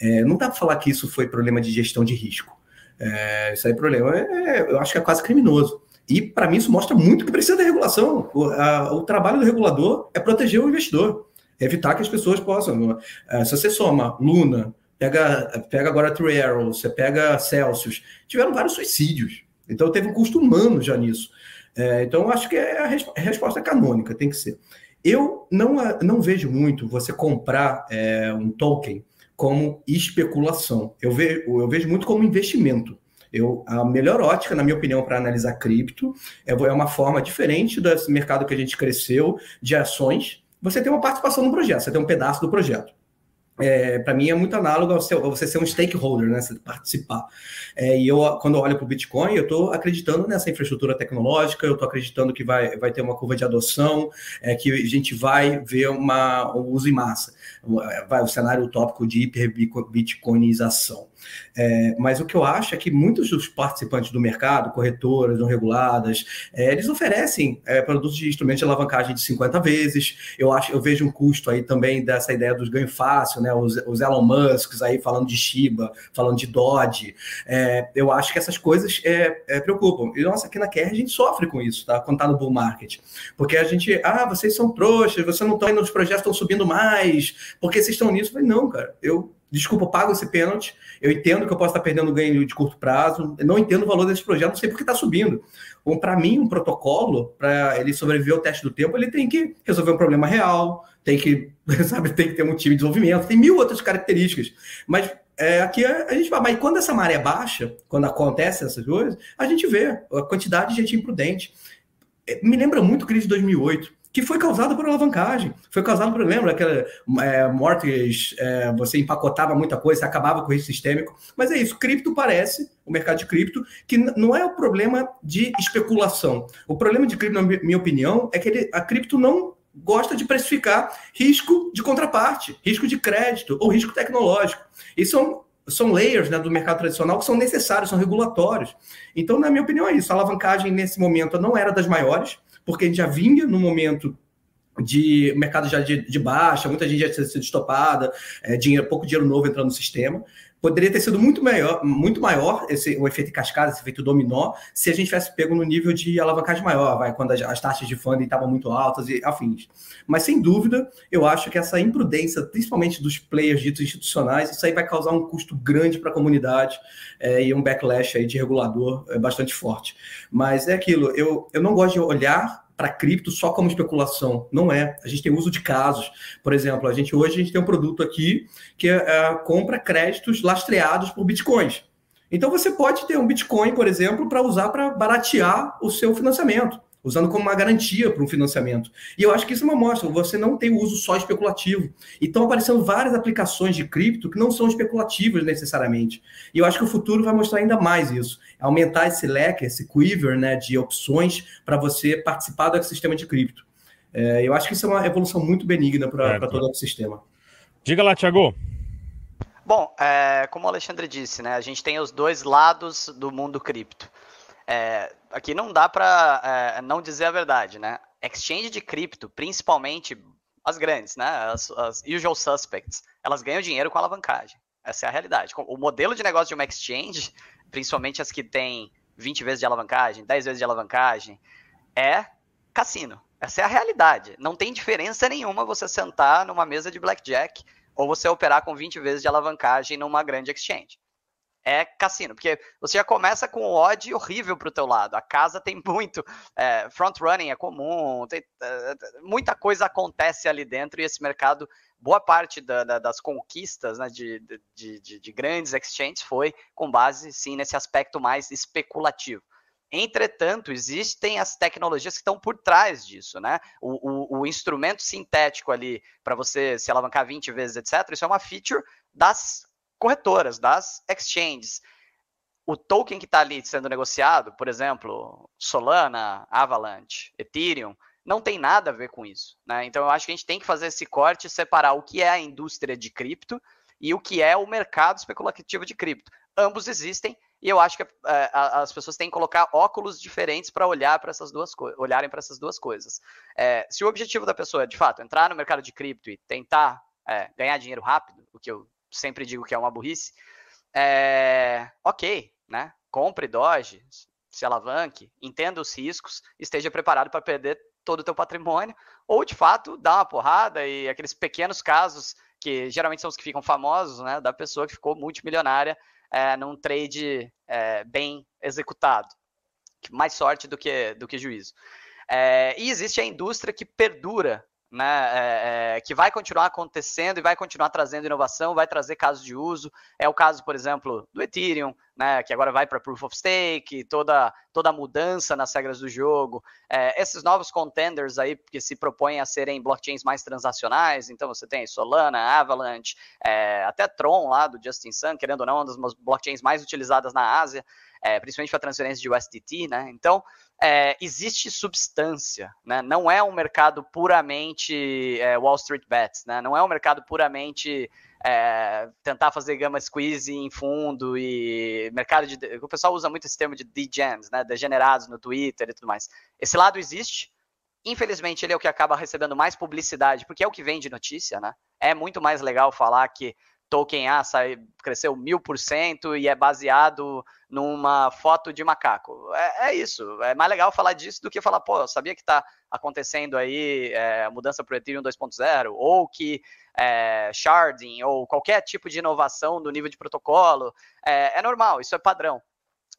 É, não dá para falar que isso foi problema de gestão de risco. É, isso aí é problema, é, eu acho que é quase criminoso. E para mim isso mostra muito que precisa da regulação. O, a, o, trabalho do regulador é proteger o investidor, evitar que as pessoas possam. É, se você soma Luna, pega, pega agora True Arrow, você pega Celsius, tiveram vários suicídios. Então teve um custo humano já nisso. É, então acho que é a, a resposta canônica, tem que ser. Eu não, não vejo muito você comprar é, um token como especulação. Eu vejo, eu vejo muito como investimento. Eu, a melhor ótica, na minha opinião, para analisar cripto é, é uma forma diferente desse mercado que a gente cresceu de ações. Você tem uma participação no projeto, você tem um pedaço do projeto é, para mim é muito análogo ao seu, você ser um stakeholder, né? Você participar. É, e eu, quando eu olho para o Bitcoin, eu estou acreditando nessa infraestrutura tecnológica, eu estou acreditando que vai, vai ter uma curva de adoção, é, que a gente vai ver uma, um uso em massa. Vai o cenário utópico de hiperbitcoinização. É, mas o que eu acho é que muitos dos participantes do mercado, corretoras não reguladas, é, eles oferecem é, produtos de instrumentos de alavancagem de 50 vezes. Eu acho, eu vejo um custo aí também dessa ideia dos ganho fácil, né? Os, os Elon Musks aí falando de Shiba, falando de Dodge. É, eu acho que essas coisas é, é, preocupam. E nossa, aqui na QR a gente sofre com isso, tá? Quando tá no bull market. Porque a gente, ah, vocês são trouxas, vocês não estão indo, os projetos estão subindo mais, porque vocês estão nisso. Eu falei, não, cara, eu desculpa, eu pago esse pênalti, eu entendo que eu posso estar perdendo ganho de curto prazo, eu não entendo o valor desse projeto, não sei porque está subindo. Então, para mim, um protocolo, para ele sobreviver ao teste do tempo, ele tem que resolver um problema real, tem que, [laughs] sabe, tem que ter um time de desenvolvimento, tem mil outras características. Mas é, aqui a, gente vai, mas quando essa maré baixa, quando acontece essas coisas, a gente vê a quantidade de gente imprudente. É, me lembra muito a crise de 2008 que foi causado por alavancagem. Foi causado por, lembra, aquela é, mortgage, é, você empacotava muita coisa, você acabava com o risco sistêmico. Mas é isso, cripto parece, o mercado de cripto, que não é o problema de especulação. O problema de cripto, na minha opinião, é que ele, a cripto não gosta de precificar risco de contraparte, risco de crédito ou risco tecnológico. E são são layers né, do mercado tradicional que são necessários, são regulatórios. Então, na minha opinião, é isso. A alavancagem nesse momento não era das maiores, porque a gente já vinha no momento de mercado já de, de baixa, muita gente já tinha sido estopada, é, dinheiro, pouco dinheiro novo entrando no sistema. Poderia ter sido muito maior, muito maior esse, o efeito cascada, esse efeito dominó, se a gente tivesse pego no nível de alavancagem maior, vai, quando as, as taxas de funding estavam muito altas e afins. Mas, sem dúvida, eu acho que essa imprudência, principalmente dos players ditos institucionais, isso aí vai causar um custo grande para a comunidade é, e um backlash aí de regulador é, bastante forte. Mas é aquilo, eu, eu não gosto de olhar para cripto só como especulação. Não é. A gente tem uso de casos. Por exemplo, a gente hoje a gente tem um produto aqui que é, é, compra créditos lastreados por bitcoins. Então você pode ter um Bitcoin, por exemplo, para usar para baratear o seu financiamento usando como uma garantia para um financiamento. E eu acho que isso é uma mostra, você não tem o uso só especulativo. E estão aparecendo várias aplicações de cripto que não são especulativas necessariamente. E eu acho que o futuro vai mostrar ainda mais isso. Aumentar esse leque, esse quiver né, de opções para você participar do ecossistema de cripto. É, eu acho que isso é uma evolução muito benigna para todo o ecossistema. Diga lá, Thiago. Bom, é, como o Alexandre disse, né, a gente tem os dois lados do mundo cripto. É, aqui não dá para é, não dizer a verdade, né? Exchange de cripto, principalmente as grandes, né? As, as, usual suspects, elas ganham dinheiro com alavancagem. Essa é a realidade. O modelo de negócio de uma exchange, principalmente as que têm 20 vezes de alavancagem, 10 vezes de alavancagem, é cassino. Essa é a realidade. Não tem diferença nenhuma você sentar numa mesa de blackjack ou você operar com 20 vezes de alavancagem numa grande exchange é cassino, porque você já começa com um odd horrível para o teu lado. A casa tem muito é, front running é comum, tem, é, muita coisa acontece ali dentro e esse mercado, boa parte da, da, das conquistas né, de, de, de, de, grandes exchanges foi com base sim nesse aspecto mais especulativo. Entretanto, existem as tecnologias que estão por trás disso, né? O, o, o instrumento sintético ali para você se alavancar 20 vezes, etc., isso é uma feature das corretoras, das exchanges. O token que está ali sendo negociado, por exemplo, Solana, Avalanche, Ethereum, não tem nada a ver com isso. Né? Então eu acho que a gente tem que fazer esse corte e separar o que é a indústria de cripto e o que é o mercado especulativo de cripto. Ambos existem e eu acho que é, as pessoas têm que colocar óculos diferentes para olhar para essas duas olharem para essas duas coisas. É, se o objetivo da pessoa é, de fato, entrar no mercado de cripto e tentar é, ganhar dinheiro rápido, o que eu sempre digo que é uma burrice, é, ok, né? Compre Doge, se alavanque, entenda os riscos, esteja preparado para perder todo o teu patrimônio, ou de fato dá uma porrada e aqueles pequenos casos que geralmente são os que ficam famosos, né, da pessoa que ficou multimilionária é, num trade é, bem executado. Mais sorte do que, do que juízo. É, e existe a indústria que perdura né, é, é, que vai continuar acontecendo e vai continuar trazendo inovação, vai trazer casos de uso. É o caso, por exemplo, do Ethereum, né, que agora vai para Proof of Stake, toda, toda a mudança nas regras do jogo. É, esses novos contenders aí que se propõem a serem blockchains mais transacionais, então você tem Solana, Avalanche, é, até Tron lá do Justin Sun, querendo ou não, uma das blockchains mais utilizadas na Ásia, é, principalmente para transferência de USDT, né? Então, é, existe substância, né? Não é um mercado puramente é, Wall Street Bets, né? Não é um mercado puramente é, tentar fazer gama squeeze em fundo e mercado de. O pessoal usa muito esse termo de degens, né? Degenerados no Twitter e tudo mais. Esse lado existe. Infelizmente, ele é o que acaba recebendo mais publicidade, porque é o que vem de notícia, né? É muito mais legal falar que token A sai, cresceu mil por cento e é baseado numa foto de macaco. É, é, isso. É mais legal falar disso do que falar, pô, sabia que está acontecendo aí é, mudança para o Ethereum 2.0 ou que é, sharding ou qualquer tipo de inovação no nível de protocolo. É, é normal, isso é padrão.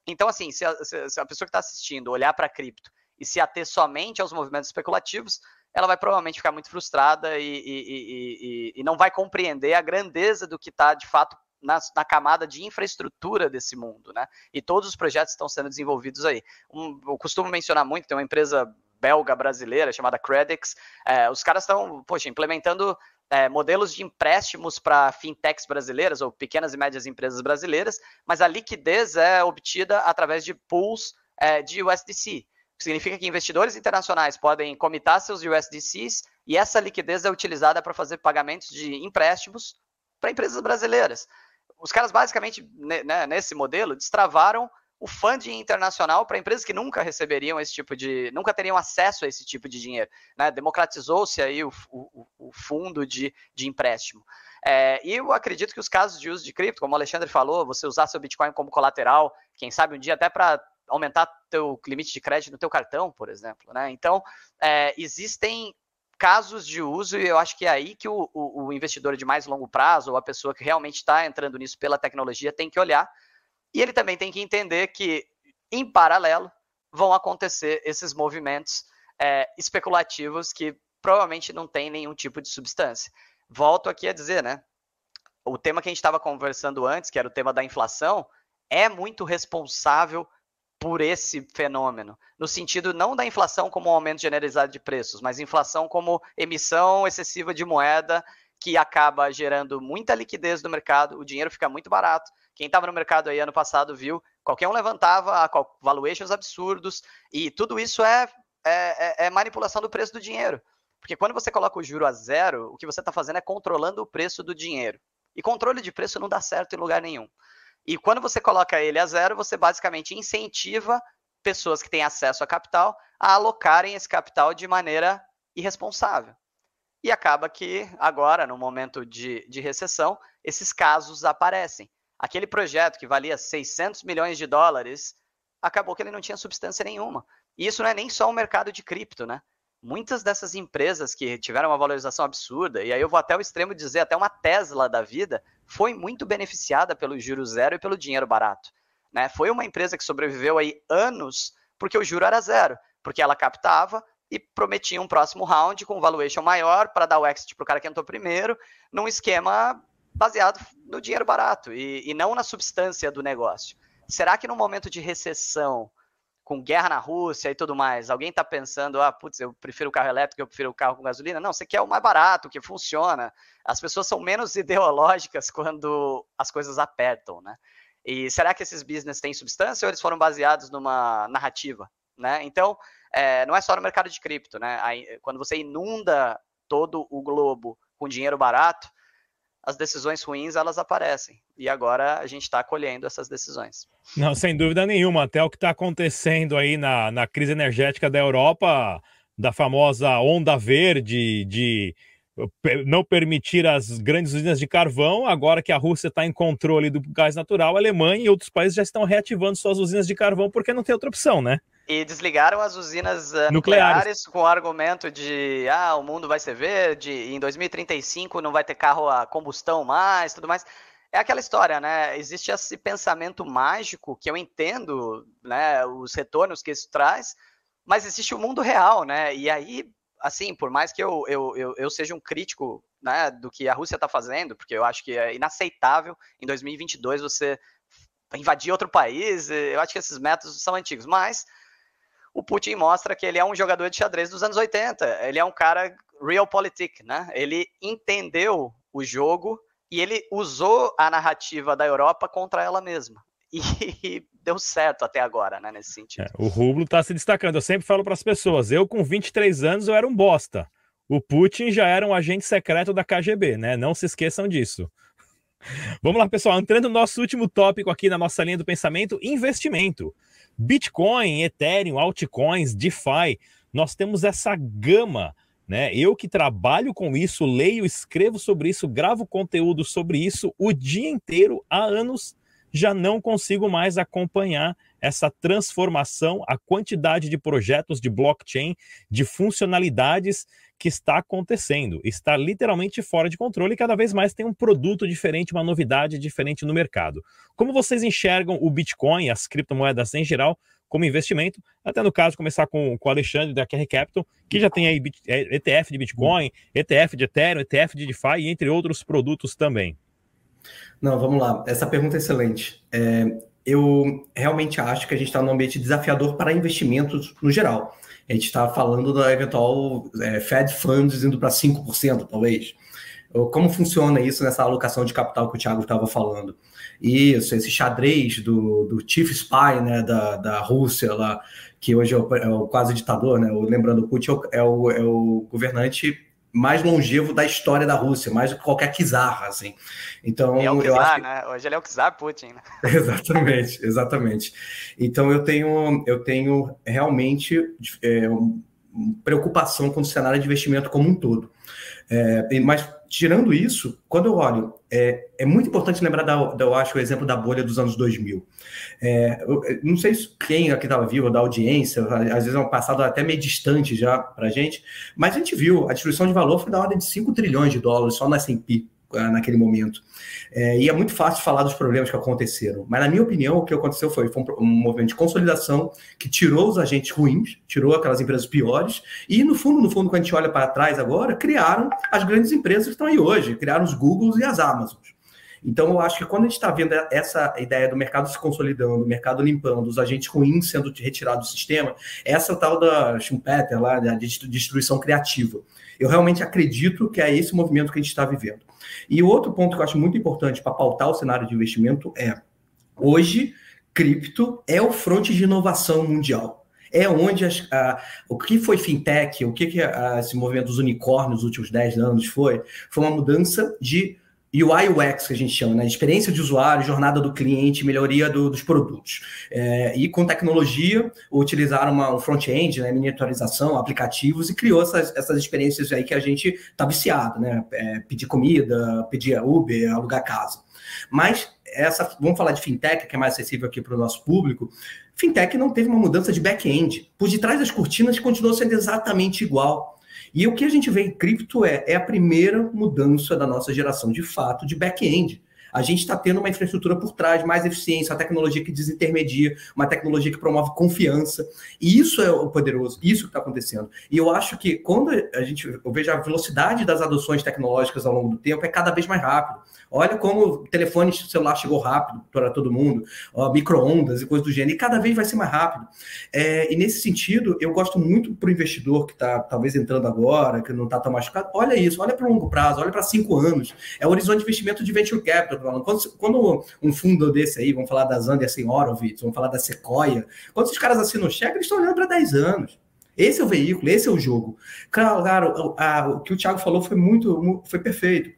Então, assim, se a, se a pessoa que está assistindo olhar para cripto e se ater somente aos movimentos especulativos, ela vai provavelmente ficar muito frustrada e, e, e, e não vai compreender a grandeza do que está de fato na, na, camada de infraestrutura desse mundo, né? E todos os projetos estão sendo desenvolvidos aí. Um, eu costumo mencionar muito, tem uma empresa belga brasileira chamada Credix, é, os caras estão, poxa, implementando é, modelos de empréstimos para fintechs brasileiras ou pequenas e médias empresas brasileiras, mas a liquidez é obtida através de pools é, de USDC significa que investidores internacionais podem comitar seus USDCs e essa liquidez é utilizada para fazer pagamentos de empréstimos para empresas brasileiras. Os caras, basicamente, né, nesse modelo, destravaram o funding internacional para empresas que nunca receberiam esse tipo de. nunca teriam acesso a esse tipo de dinheiro. Né? Democratizou-se aí o, o, o, fundo de, de empréstimo. É, e eu acredito que os casos de uso de cripto, como o Alexandre falou, você usar seu Bitcoin como colateral, quem sabe um dia até para aumentar teu limite de crédito no teu cartão, por exemplo, né? Então, é, existem casos de uso e eu acho que é aí que o, o, o investidor de mais longo prazo ou a pessoa que realmente está entrando nisso pela tecnologia tem que olhar e ele também tem que entender que em paralelo vão acontecer esses movimentos é, especulativos que provavelmente não tem nenhum tipo de substância. Volto aqui a dizer, né? O tema que a gente estava conversando antes, que era o tema da inflação, é muito responsável por esse fenômeno, no sentido não da inflação como um aumento generalizado de preços, mas inflação como emissão excessiva de moeda que acaba gerando muita liquidez no mercado, o dinheiro fica muito barato. Quem estava no mercado aí ano passado viu, qualquer um levantava valuations absurdos e tudo isso é, é, é, é manipulação do preço do dinheiro. Porque quando você coloca o juro a zero, o que você está fazendo é controlando o preço do dinheiro. E controle de preço não dá certo em lugar nenhum. E quando você coloca ele a zero, você basicamente incentiva pessoas que têm acesso a capital a alocarem esse capital de maneira irresponsável. E acaba que agora, no momento de, de recessão, esses casos aparecem. Aquele projeto que valia 600 milhões de dólares, acabou que ele não tinha substância nenhuma. E isso não é nem só o mercado de cripto, né? Muitas dessas empresas que tiveram uma valorização absurda, e aí eu vou até o extremo dizer, até uma Tesla da vida, foi muito beneficiada pelo juro zero e pelo dinheiro barato. Né? Foi uma empresa que sobreviveu aí anos porque o juro era zero, porque ela captava e prometia um próximo round com valuation maior para dar o exit para o cara que entrou primeiro, num esquema baseado no dinheiro barato e, e não na substância do negócio. Será que no momento de recessão, com guerra na Rússia e tudo mais, alguém está pensando, ah, putz, eu prefiro o carro elétrico, eu prefiro o carro com gasolina? Não, você quer o mais barato, que funciona. As pessoas são menos [laughs] ideológicas quando as coisas apertam, né? E será que esses business têm substância ou eles foram baseados numa narrativa, né? Então, é, não é só no mercado de cripto, né? Aí, quando você inunda todo o globo com dinheiro barato, as decisões ruins elas aparecem. E agora a gente está colhendo essas decisões. Não, sem dúvida nenhuma. Até o que está acontecendo aí na, na crise energética da Europa, da famosa onda verde, de não permitir as grandes usinas de carvão, agora que a Rússia está em controle do gás natural, a Alemanha e outros países já estão reativando suas usinas de carvão porque não tem outra opção, né? E desligaram as usinas uh, nucleares. nucleares. com o argumento de ah, o mundo vai ser verde, em 2035 não vai ter carro a combustão mais, tudo mais. É aquela história, né? Existe esse pensamento mágico que eu entendo, né? Os retornos que isso traz, mas existe o mundo real, né? E aí, assim, por mais que eu, eu, eu, eu seja um crítico né, do que a Rússia está fazendo, porque eu acho que é inaceitável em 2022 você invadir outro país, eu acho que esses métodos são antigos, mas o Putin mostra que ele é um jogador de xadrez dos anos 80. Ele é um cara realpolitik, né? Ele entendeu o jogo e ele usou a narrativa da Europa contra ela mesma. [laughs] E deu certo até agora, né, nesse sentido. É, o rublo está se destacando. Eu sempre falo para as pessoas, eu com 23 anos eu era um bosta. O Putin já era um agente secreto da KGB, né? Não se esqueçam disso. [laughs] Vamos lá, pessoal. Entrando no nosso último tópico aqui na nossa linha do pensamento: investimento. Bitcoin, Ethereum, altcoins, DeFi, nós temos essa gama. Né? Eu que trabalho com isso, leio, escrevo sobre isso, gravo conteúdo sobre isso o dia inteiro, há anos, já não consigo mais acompanhar essa transformação, a quantidade de projetos de blockchain, de funcionalidades que está acontecendo. Está literalmente fora de controle e cada vez mais tem um produto diferente, uma novidade diferente no mercado. Como vocês enxergam o Bitcoin, as criptomoedas em geral, como investimento? Até no caso, começar com, com o Alexandre da QR Capital, que já tem aí ETF de Bitcoin, ETF de Ethereum, ETF de DeFi entre outros produtos também. Não, vamos lá. Essa pergunta é excelente. É, eu realmente acho que a gente está num ambiente desafiador para investimentos no geral. A gente está falando da eventual é, Fed Funds indo para 5%, talvez. Como funciona isso nessa alocação de capital que o Thiago estava falando? Isso, esse xadrez do, do Chief Spy né, da, da Rússia, lá, que hoje é o, é o quase ditador, né? lembrando, o Putin é o, é o governante mais longevo da história da Rússia, mais do que qualquer czar, assim. Então, é o czar, que... né? Hoje ele é o czar Putin. Né? [laughs] exatamente, exatamente. Então eu tenho, eu tenho realmente é, preocupação com o cenário de investimento como um todo. É, mas tirando isso, quando eu olho, é, é muito importante lembrar, da, da, eu acho, o exemplo da bolha dos anos 2000. É, eu, não sei quem aqui estava vivo, da audiência, às vezes é um passado até meio distante já para a gente, mas a gente viu, a destruição de valor foi da ordem de 5 trilhões de dólares só na S&P. Ah, naquele momento. É, e é muito fácil falar dos problemas que aconteceram. Mas, na minha opinião, o que aconteceu foi, foi um, um, movimento de consolidação que tirou os agentes ruins, tirou aquelas empresas piores, e, no fundo, no fundo, quando a gente olha para trás agora, criaram as grandes empresas que estão aí hoje, criaram os Googles e as Amazons. Então, eu acho que quando a gente está vendo essa ideia do mercado se consolidando, o mercado limpando, os agentes ruins sendo retirados do sistema, essa é tal da Schumpeter, lá, da destruição criativa. Eu realmente acredito que é esse movimento que a gente está vivendo. E outro ponto que eu acho muito importante para pautar o cenário de investimento é: hoje, cripto é o fronte de inovação mundial. É onde as, a, o que foi fintech, o que, que a, esse movimento dos unicórnios nos últimos 10 anos foi, foi uma mudança de UI UX, que a gente chama, né? experiência de usuário, jornada do cliente, melhoria do, dos produtos. É, e com tecnologia, utilizaram uma, um front-end, né? miniaturização, aplicativos, e criou essas, essas experiências aí que a gente está viciado, né? É, pedir comida, pedir Uber, alugar casa. Mas essa, vamos falar de fintech, que é mais acessível aqui para o nosso público. Fintech não teve uma mudança de back-end. Por detrás das cortinas continuou sendo exatamente igual. E o que a gente vê em cripto é, é a primeira mudança da nossa geração de fato de back-end. A gente está tendo uma infraestrutura por trás, mais eficiência, uma tecnologia que desintermedia, uma tecnologia que promove confiança. E isso é o poderoso, isso que está acontecendo. E eu acho que quando a gente eu vejo a velocidade das adoções tecnológicas ao longo do tempo é cada vez mais rápido. Olha como o telefone celular chegou rápido para todo mundo, micro-ondas e coisas do gênero, e cada vez vai ser mais rápido. É, e nesse sentido, eu gosto muito para o investidor que está talvez entrando agora, que não está tão machucado, olha isso, olha para o longo prazo, olha para cinco anos. É o horizonte de investimento de venture capital falando. Quando, quando, um fundo desse aí, vamos falar das Anderson Horowitz, vamos falar da Sequoia, quando esses caras assinam cheque, eles estão olhando para 10 anos. Esse é o veículo, esse é o jogo. Claro a, a, o que o Thiago falou foi muito, foi perfeito.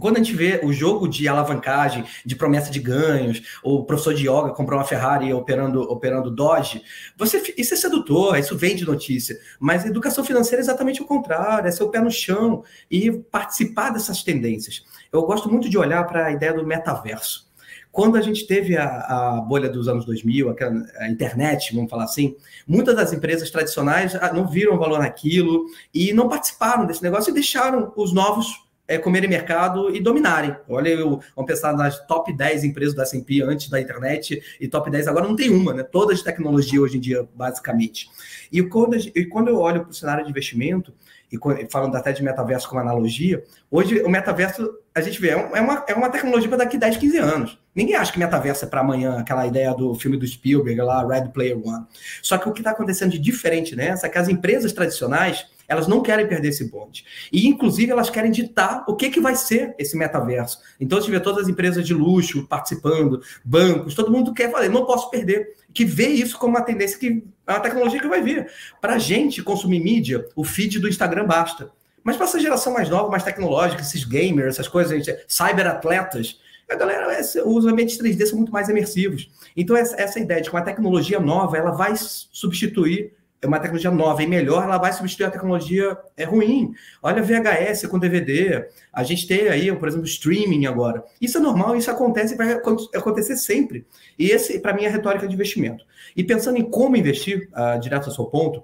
Quando a gente vê o jogo de alavancagem, de promessa de ganhos, o professor de yoga comprou uma Ferrari operando, operando Dodge, você, isso é sedutor, isso vende notícia. Mas educação financeira é exatamente o contrário, é ser o pé no chão e participar dessas tendências. Eu gosto muito de olhar para a ideia do metaverso. Quando a gente teve a, a bolha dos anos 2000, aquela, a internet, vamos falar assim, muitas das empresas tradicionais ah, não viram valor naquilo e não participaram desse negócio e deixaram os novos é, comerem mercado e dominarem. Olha, eu, vamos pensar nas top 10 empresas da S&P antes da internet e top 10 agora não tem uma, né? Todas de tecnologia hoje em dia, basicamente. E quando, e quando eu olho para o cenário de investimento, e falando até de metaverso como analogia, hoje o metaverso, a gente vê, é, é uma, é uma tecnologia para daqui 10, 15 anos. Ninguém acha que metaverso é para amanhã, aquela ideia do filme do Spielberg lá, Red Player One. Só que o que está acontecendo de diferente nessa é que as empresas tradicionais, elas não querem perder esse bonde. E, inclusive, elas querem ditar o que, que vai ser esse metaverso. Então, a gente vê todas as empresas de luxo participando, bancos, todo mundo quer falar, não posso perder. Que vê isso como uma tendência que é uma tecnologia que vai vir. Para a gente consumir mídia, o feed do Instagram basta. Mas para essa geração mais nova, mais tecnológica, esses gamers, essas coisas, gente, cyberatletas, a galera, os ambientes 3D são muito mais imersivos. Então, essa, essa ideia de que uma tecnologia nova, ela vai substituir é uma tecnologia nova e melhor, ela vai substituir a tecnologia é ruim. Olha VHS com DVD, a gente tem aí, por exemplo, streaming agora. Isso é normal, isso acontece e vai acontecer sempre. E esse, para mim, é a retórica de investimento. E pensando em como investir, uh, direto ao seu ponto,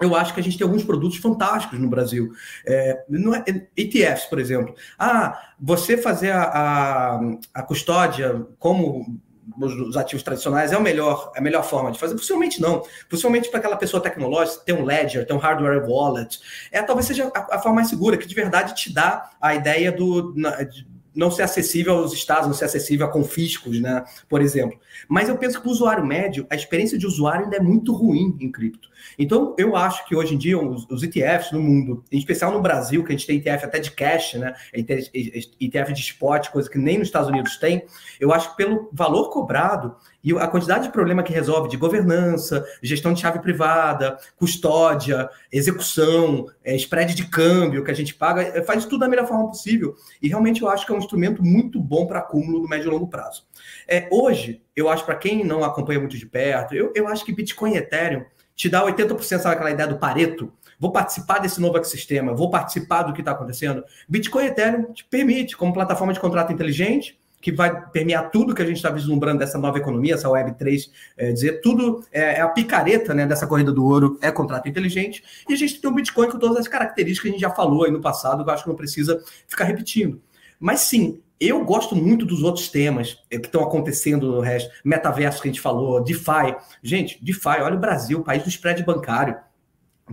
eu acho que a gente tem alguns produtos fantásticos no Brasil. É, é, ETFs, por exemplo. Ah, você fazer a, a, a custódia como os ativos tradicionais é o melhor, a melhor forma de fazer? Possivelmente não. Possivelmente para aquela pessoa tecnológica ter um ledger, ter um hardware wallet, é talvez seja a, a, forma mais segura, que de verdade te dá a ideia do de não ser acessível aos estados, não ser acessível a confiscos, né? Por exemplo. Mas eu penso que o usuário médio, a experiência de usuário ainda é muito ruim em cripto. Então, eu acho que hoje em dia os, os, ETFs no mundo, em especial no Brasil, que a gente tem ETF até de cash, né? ETF de spot, coisa que nem nos Estados Unidos tem, eu acho que pelo valor cobrado e a quantidade de problema que resolve de governança, gestão de chave privada, custódia, execução, é, spread de câmbio que a gente paga, é, faz tudo da melhor forma possível. E realmente eu acho que é um instrumento muito bom para acúmulo no médio e longo prazo. É, hoje, eu acho, para quem não acompanha muito de perto, eu, eu acho que Bitcoin e Ethereum te dá 80%, sabe aquela ideia do Pareto? Vou participar desse novo ecossistema, vou participar do que está acontecendo. Bitcoin e Ethereum te permite, como plataforma de contrato inteligente, que vai permear tudo que a gente está vislumbrando dessa nova economia, essa Web3, é, dizer tudo é, é, a picareta né, dessa corrida do ouro, é contrato inteligente, e a gente tem um Bitcoin com todas as características que a gente já falou aí no passado, eu acho que não precisa ficar repetindo. Mas sim, eu gosto muito dos outros temas é, que estão acontecendo no resto. Metaverso que a gente falou, DeFi. Gente, DeFi, olha o Brasil, país do spread bancário,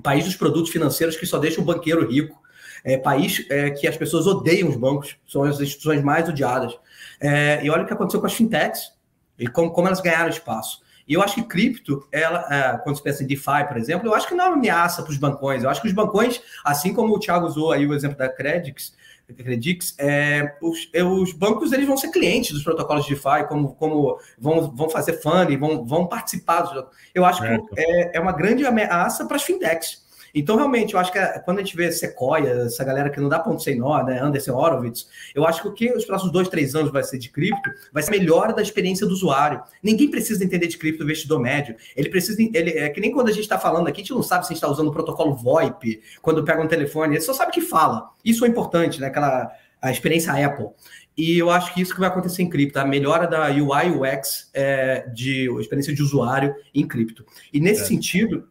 país dos produtos financeiros que só deixa o banqueiro rico. É país é, que as pessoas odeiam os bancos, são as instituições mais odiadas. É, e olha o que aconteceu com as fintechs e como, como elas ganharam espaço. E eu acho que cripto, ela, é, quando se pensa em DeFi, por exemplo, eu acho que não é uma ameaça para os bancões. Eu acho que os bancões, assim como o Thiago usou aí o exemplo da Credix, Credix, é, os, é, os, bancos eles vão ser clientes dos protocolos de DeFi, como, como vão, vão fazer funding, vão, vão participar. Eu acho que é, é uma grande ameaça para as fintechs. Então, realmente, eu acho que é, quando a gente vê Sequoia, essa galera que não dá ponto sem nó, né? Anderson Horowitz, eu acho que o que os próximos dois, três anos vai ser de cripto vai ser melhor da experiência do usuário. Ninguém precisa entender de cripto investidor médio. Ele precisa. Ele, é que nem quando a gente está falando aqui, a gente não sabe se a gente está usando o protocolo VoIP, quando pega um telefone, ele só sabe que fala. Isso é importante, né? Aquela a experiência Apple. E eu acho que isso que vai acontecer em cripto, a melhora da UI UX é, de experiência de usuário em cripto. E nesse é. sentido,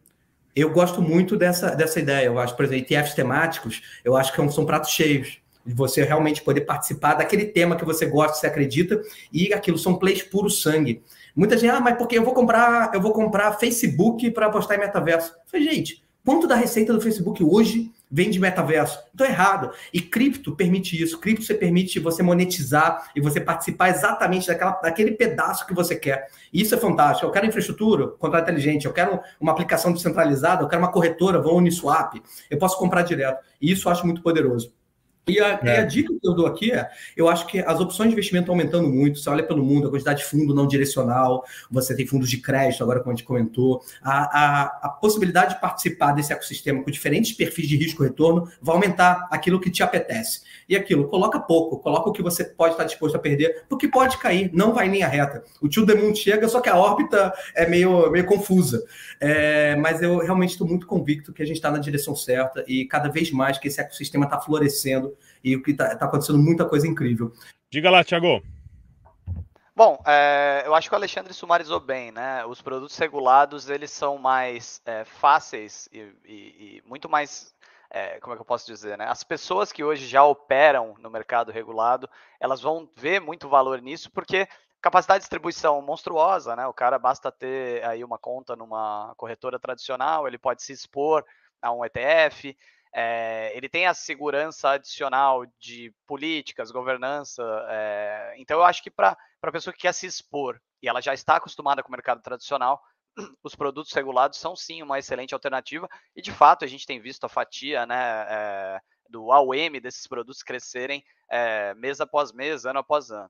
eu gosto muito dessa, dessa ideia. Eu acho, por exemplo, ETFs temáticos, eu acho que é são pratos cheios. de você realmente poder participar daquele tema que você gosta, você acredita, e aquilo são plays puro sangue. Muita gente, ah, mas porque eu vou comprar, eu vou comprar Facebook para apostar em metaverso. Eu falei, gente, quanto da receita do Facebook hoje vem de metaverso. Então é errado. E cripto permite isso. Cripto você permite você monetizar e você participar exatamente daquela, daquele pedaço que você quer. E isso é fantástico. Eu quero infraestrutura, contrato inteligente. Eu quero uma aplicação descentralizada. Eu quero uma corretora, vou Uniswap. Eu posso comprar direto. E isso eu acho muito poderoso. E a, é. e a, dica que eu dou aqui é: eu acho que as opções de investimento estão aumentando muito. Você olha pelo mundo, a quantidade de fundo não direcional, você tem fundos de crédito, agora como a gente comentou. A, a, a possibilidade de participar desse ecossistema com diferentes perfis de risco-retorno vai aumentar aquilo que te apetece. E aquilo, coloca pouco, coloca o que você pode estar disposto a perder, porque pode cair, não vai em linha reta. O tio Demon chega, só que a órbita é meio, meio confusa. É, mas eu realmente estou muito convicto que a gente está na direção certa e cada vez mais que esse ecossistema está florescendo e o que está tá acontecendo muita coisa incrível. Diga lá, Thiago. Bom, é, eu acho que o Alexandre sumarizou bem, né? Os produtos regulados eles são mais é, fáceis e, e, e, muito mais, é, como é que eu posso dizer, né? As pessoas que hoje já operam no mercado regulado, elas vão ver muito valor nisso porque capacidade de distribuição monstruosa, né? O cara basta ter aí uma conta numa corretora tradicional, ele pode se expor a um ETF, é, ele tem a segurança adicional de políticas, governança. É, então, eu acho que para a pessoa que quer se expor e ela já está acostumada com o mercado tradicional, [clears throat] os produtos regulados são sim uma excelente alternativa. E de fato, a gente tem visto a fatia né, é, do AUM desses produtos crescerem mês após mês, ano após ano.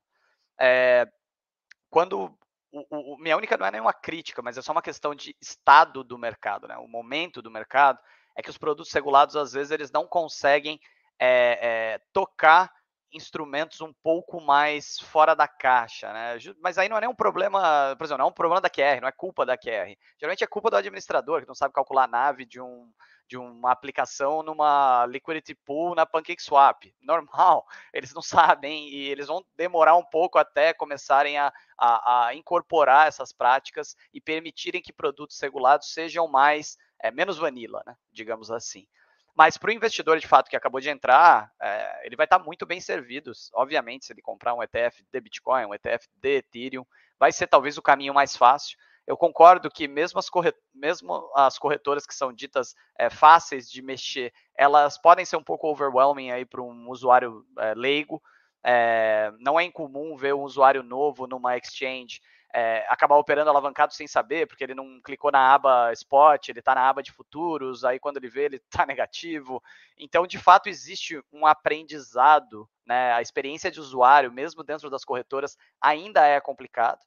quando o, o, minha única não é nenhuma crítica, mas é só uma questão de estado do mercado, né? o momento do mercado é que os produtos regulados, às vezes, eles não conseguem é, é, tocar instrumentos um pouco mais fora da caixa, né? Mas aí não é nem um problema, por exemplo, não é um problema da QR, não é culpa da QR. Geralmente é culpa do administrador, que não sabe calcular a nave de, um, de uma aplicação numa liquidity pool na PancakeSwap. Normal, [laughs] eles não sabem e eles vão demorar um pouco até começarem a, a, a incorporar essas práticas e permitirem que produtos regulados sejam mais é, menos vanilla, né, digamos assim. Mas para o investidor de fato que acabou de entrar, é, ele vai estar tá muito bem servido. Obviamente, se ele comprar um ETF de Bitcoin, um ETF de Ethereum, vai ser talvez o caminho mais fácil. Eu concordo que mesmo as, corret mesmo as corretoras que são ditas é, fáceis de mexer, elas podem ser um pouco overwhelming aí para um usuário é, leigo. É, não é incomum ver um usuário novo numa exchange é, acabar operando alavancado sem saber, porque ele não clicou na aba spot, ele está na aba de futuros, aí quando ele vê, ele está [laughs] negativo. Então, de fato, existe um aprendizado, né? A experiência de usuário, mesmo dentro das corretoras, ainda é complicado.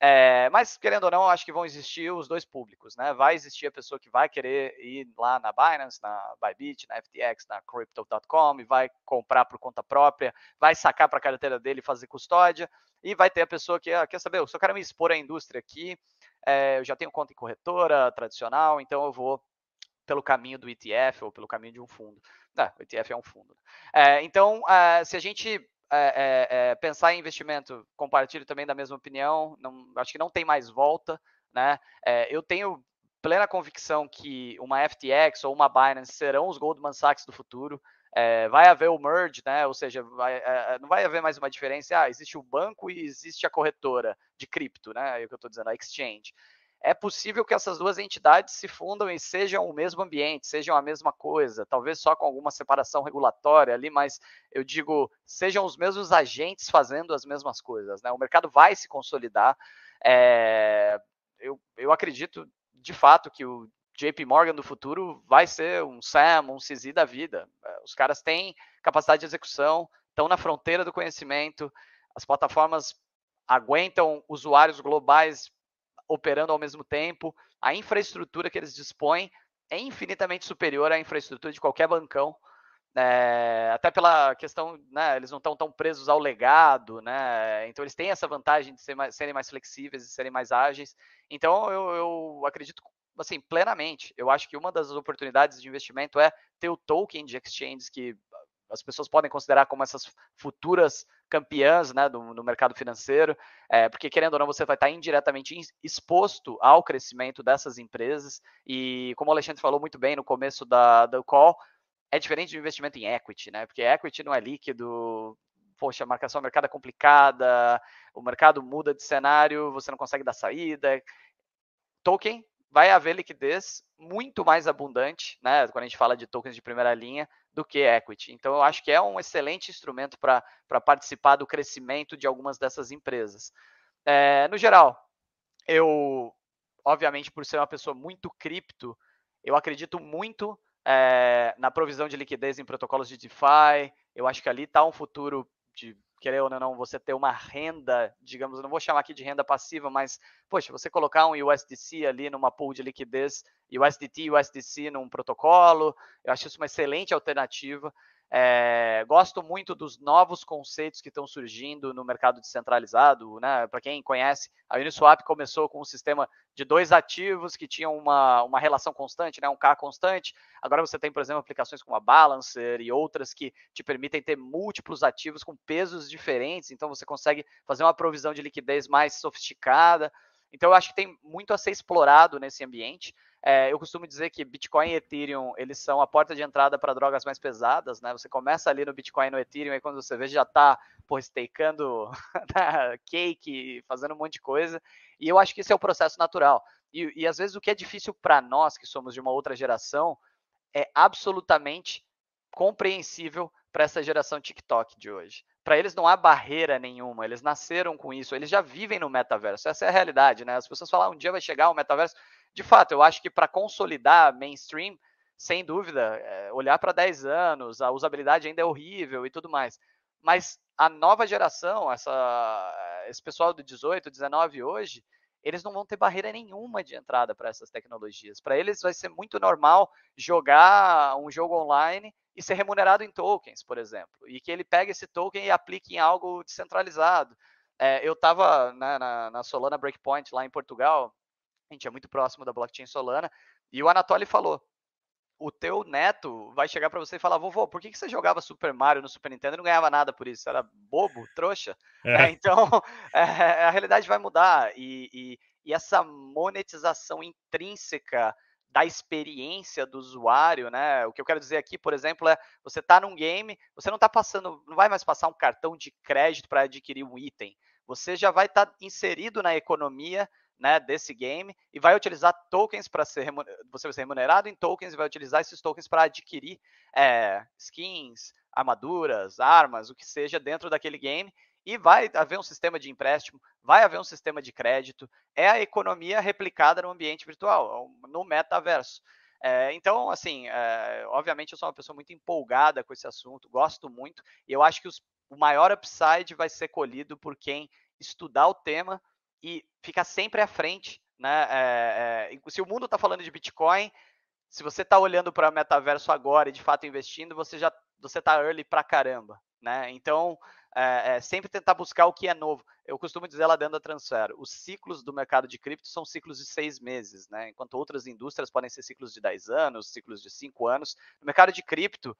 É, mas, querendo ou não, acho que vão existir os dois públicos, né? Vai existir a pessoa que vai querer ir lá na Binance, na Bybit, na FTX, na Crypto.com e vai comprar por conta própria, vai sacar para a carteira dele e fazer custódia, e vai ter a pessoa que ah, quer saber, eu só quero me expor à indústria aqui, é, eu já tenho conta em corretora tradicional, então eu vou pelo caminho do ETF ou pelo caminho de um fundo. Não, o ETF é um fundo. É, então, é, se a gente é, é, pensar em investimento, compartilho também da mesma opinião. Não, acho que não tem mais volta, né? É, eu tenho plena convicção que uma FTX ou uma Binance serão os Goldman Sachs do futuro. É, vai haver o merge, né? Ou seja, vai, é, não vai haver mais uma diferença. Ah, existe o banco e existe a corretora de cripto, né? É o que eu estou dizendo, a exchange é possível que essas duas entidades se fundam e sejam o mesmo ambiente, sejam a mesma coisa, talvez só com alguma separação regulatória ali, mas eu digo, sejam os mesmos agentes fazendo as mesmas coisas. Né? O mercado vai se consolidar. É, eu, eu acredito, de fato, que o JP Morgan do futuro vai ser um Sam, um CZ da vida. É, os caras têm capacidade de execução, estão na fronteira do conhecimento, as plataformas aguentam usuários globais operando ao mesmo tempo, a infraestrutura que eles dispõem é infinitamente superior à infraestrutura de qualquer bancão. É, até pela questão, né, eles não estão tão presos ao legado, né, então eles têm essa vantagem de ser mais, serem mais flexíveis e serem mais ágeis. Então eu, eu acredito assim plenamente. Eu acho que uma das oportunidades de investimento é ter o token de exchanges que as pessoas podem considerar como essas futuras campeãs né, do, no mercado financeiro, é, porque querendo ou não, você vai estar indiretamente exposto ao crescimento dessas empresas. E como o Alexandre falou muito bem no começo da, do call, é diferente do investimento em equity, né? Porque equity não é líquido, poxa, a marcação do mercado é complicada, o mercado muda de cenário, você não consegue dar saída. Token vai haver liquidez muito mais abundante, né, quando a gente fala de tokens de primeira linha, do que equity. Então, eu acho que é um excelente instrumento para participar do crescimento de algumas dessas empresas. É, no geral, eu, obviamente, por ser uma pessoa muito cripto, eu acredito muito é, na provisão de liquidez em protocolos de DeFi. Eu acho que ali está um futuro de querer ou não, você ter uma renda, digamos, não vou chamar aqui de renda passiva, mas, poxa, você colocar um USDC ali numa pool de liquidez, USDT, USDC num protocolo, eu acho isso uma excelente alternativa. É, gosto muito dos novos conceitos que estão surgindo no mercado descentralizado. Né? Para quem conhece, a Uniswap começou com um sistema de dois ativos que tinham uma, uma relação constante, né? um K constante. Agora você tem, por exemplo, aplicações como a Balancer e outras que te permitem ter múltiplos ativos com pesos diferentes. Então você consegue fazer uma provisão de liquidez mais sofisticada. Então eu acho que tem muito a ser explorado nesse ambiente. É, eu costumo dizer que Bitcoin e Ethereum eles são a porta de entrada para drogas mais pesadas, né? Você começa ali no Bitcoin e no Ethereum e quando você vê já está stakeando [laughs] cake, fazendo um monte de coisa. E eu acho que esse é o processo natural. E, e às vezes o que é difícil para nós que somos de uma outra geração é absolutamente compreensível para essa geração TikTok de hoje. Para eles não há barreira nenhuma, eles nasceram com isso, eles já vivem no metaverso. Essa é a realidade, né? As pessoas falam, ah, um dia vai chegar o metaverso de fato, eu acho que para consolidar mainstream, sem dúvida, é, olhar para 10 anos, a usabilidade ainda é horrível e tudo mais. Mas a nova geração, essa, esse pessoal do 18, 19 hoje, eles não vão ter barreira nenhuma de entrada para essas tecnologias. Para eles vai ser muito normal jogar um jogo online e ser remunerado em tokens, por exemplo, e que ele pegue esse token e aplique em algo descentralizado. É, eu estava né, na, na Solana Breakpoint lá em Portugal a gente é muito próximo da blockchain Solana, e o Anatoly falou, o teu neto vai chegar para você e falar, vovô, por que, que você jogava Super Mario no Super Nintendo e não ganhava nada por isso? Você era bobo, trouxa? É. É, então, [laughs] é, a realidade vai mudar, e, e, e essa monetização intrínseca da experiência do usuário, né? O que eu quero dizer aqui, por exemplo, é você está num game, você não está passando, não vai mais passar um cartão de crédito para adquirir um item. Você já vai estar tá inserido na economia né, desse game e vai utilizar tokens para ser você vai ser remunerado em tokens e vai utilizar esses tokens para adquirir é, skins, armaduras, armas, o que seja dentro daquele game e vai haver um sistema de empréstimo, vai haver um sistema de crédito, é a economia replicada no ambiente virtual, no metaverso. É, então, assim, é, obviamente eu sou uma pessoa muito empolgada com esse assunto, gosto muito, e eu acho que os, o maior upside vai ser colhido por quem estudar o tema e ficar sempre à frente. Né? É, é, se o mundo está falando de Bitcoin, se você está olhando para o metaverso agora e de fato investindo, você já você está early pra caramba. Né? Então, é, é, sempre tentar buscar o que é novo. Eu costumo dizer lá dentro da Transfer, os ciclos do mercado de cripto são ciclos de seis meses, né? enquanto outras indústrias podem ser ciclos de 10 anos, ciclos de 5 anos. No mercado de cripto,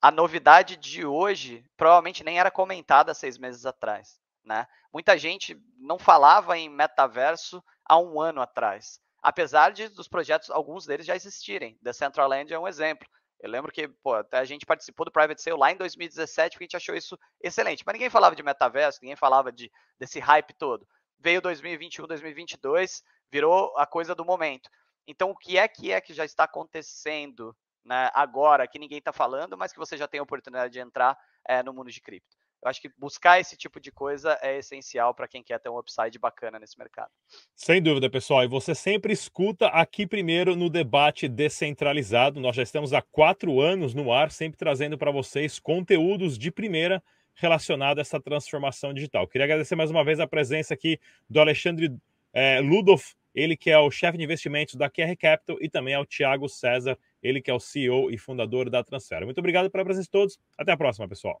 a novidade de hoje provavelmente nem era comentada seis meses atrás. Né? Muita gente não falava em metaverso há um ano atrás, apesar de dos projetos, alguns deles já existirem. Decentraland é um exemplo. Eu lembro que pô, até a gente participou do Private Sale lá em 2017 porque a gente achou isso excelente. Mas ninguém falava de metaverso, ninguém falava de, desse hype todo. Veio 2021, 2022, virou a coisa do momento. Então, o que é que é que já está acontecendo né, agora que ninguém está falando, mas que você já tem a oportunidade de entrar é, no mundo de cripto? Eu acho que buscar esse tipo de coisa é essencial para quem quer ter um upside bacana nesse mercado. Sem dúvida, pessoal. E você sempre escuta aqui primeiro no debate descentralizado. Nós já estamos há quatro anos no ar, sempre trazendo para vocês conteúdos de primeira relacionado a essa transformação digital. Queria agradecer mais uma vez a presença aqui do Alexandre é, Ludolf, ele que é o chefe de investimentos da QR Capital, e também ao Tiago César, ele que é o CEO e fundador da Transfer. Muito obrigado pela presença de todos. Até a próxima, pessoal.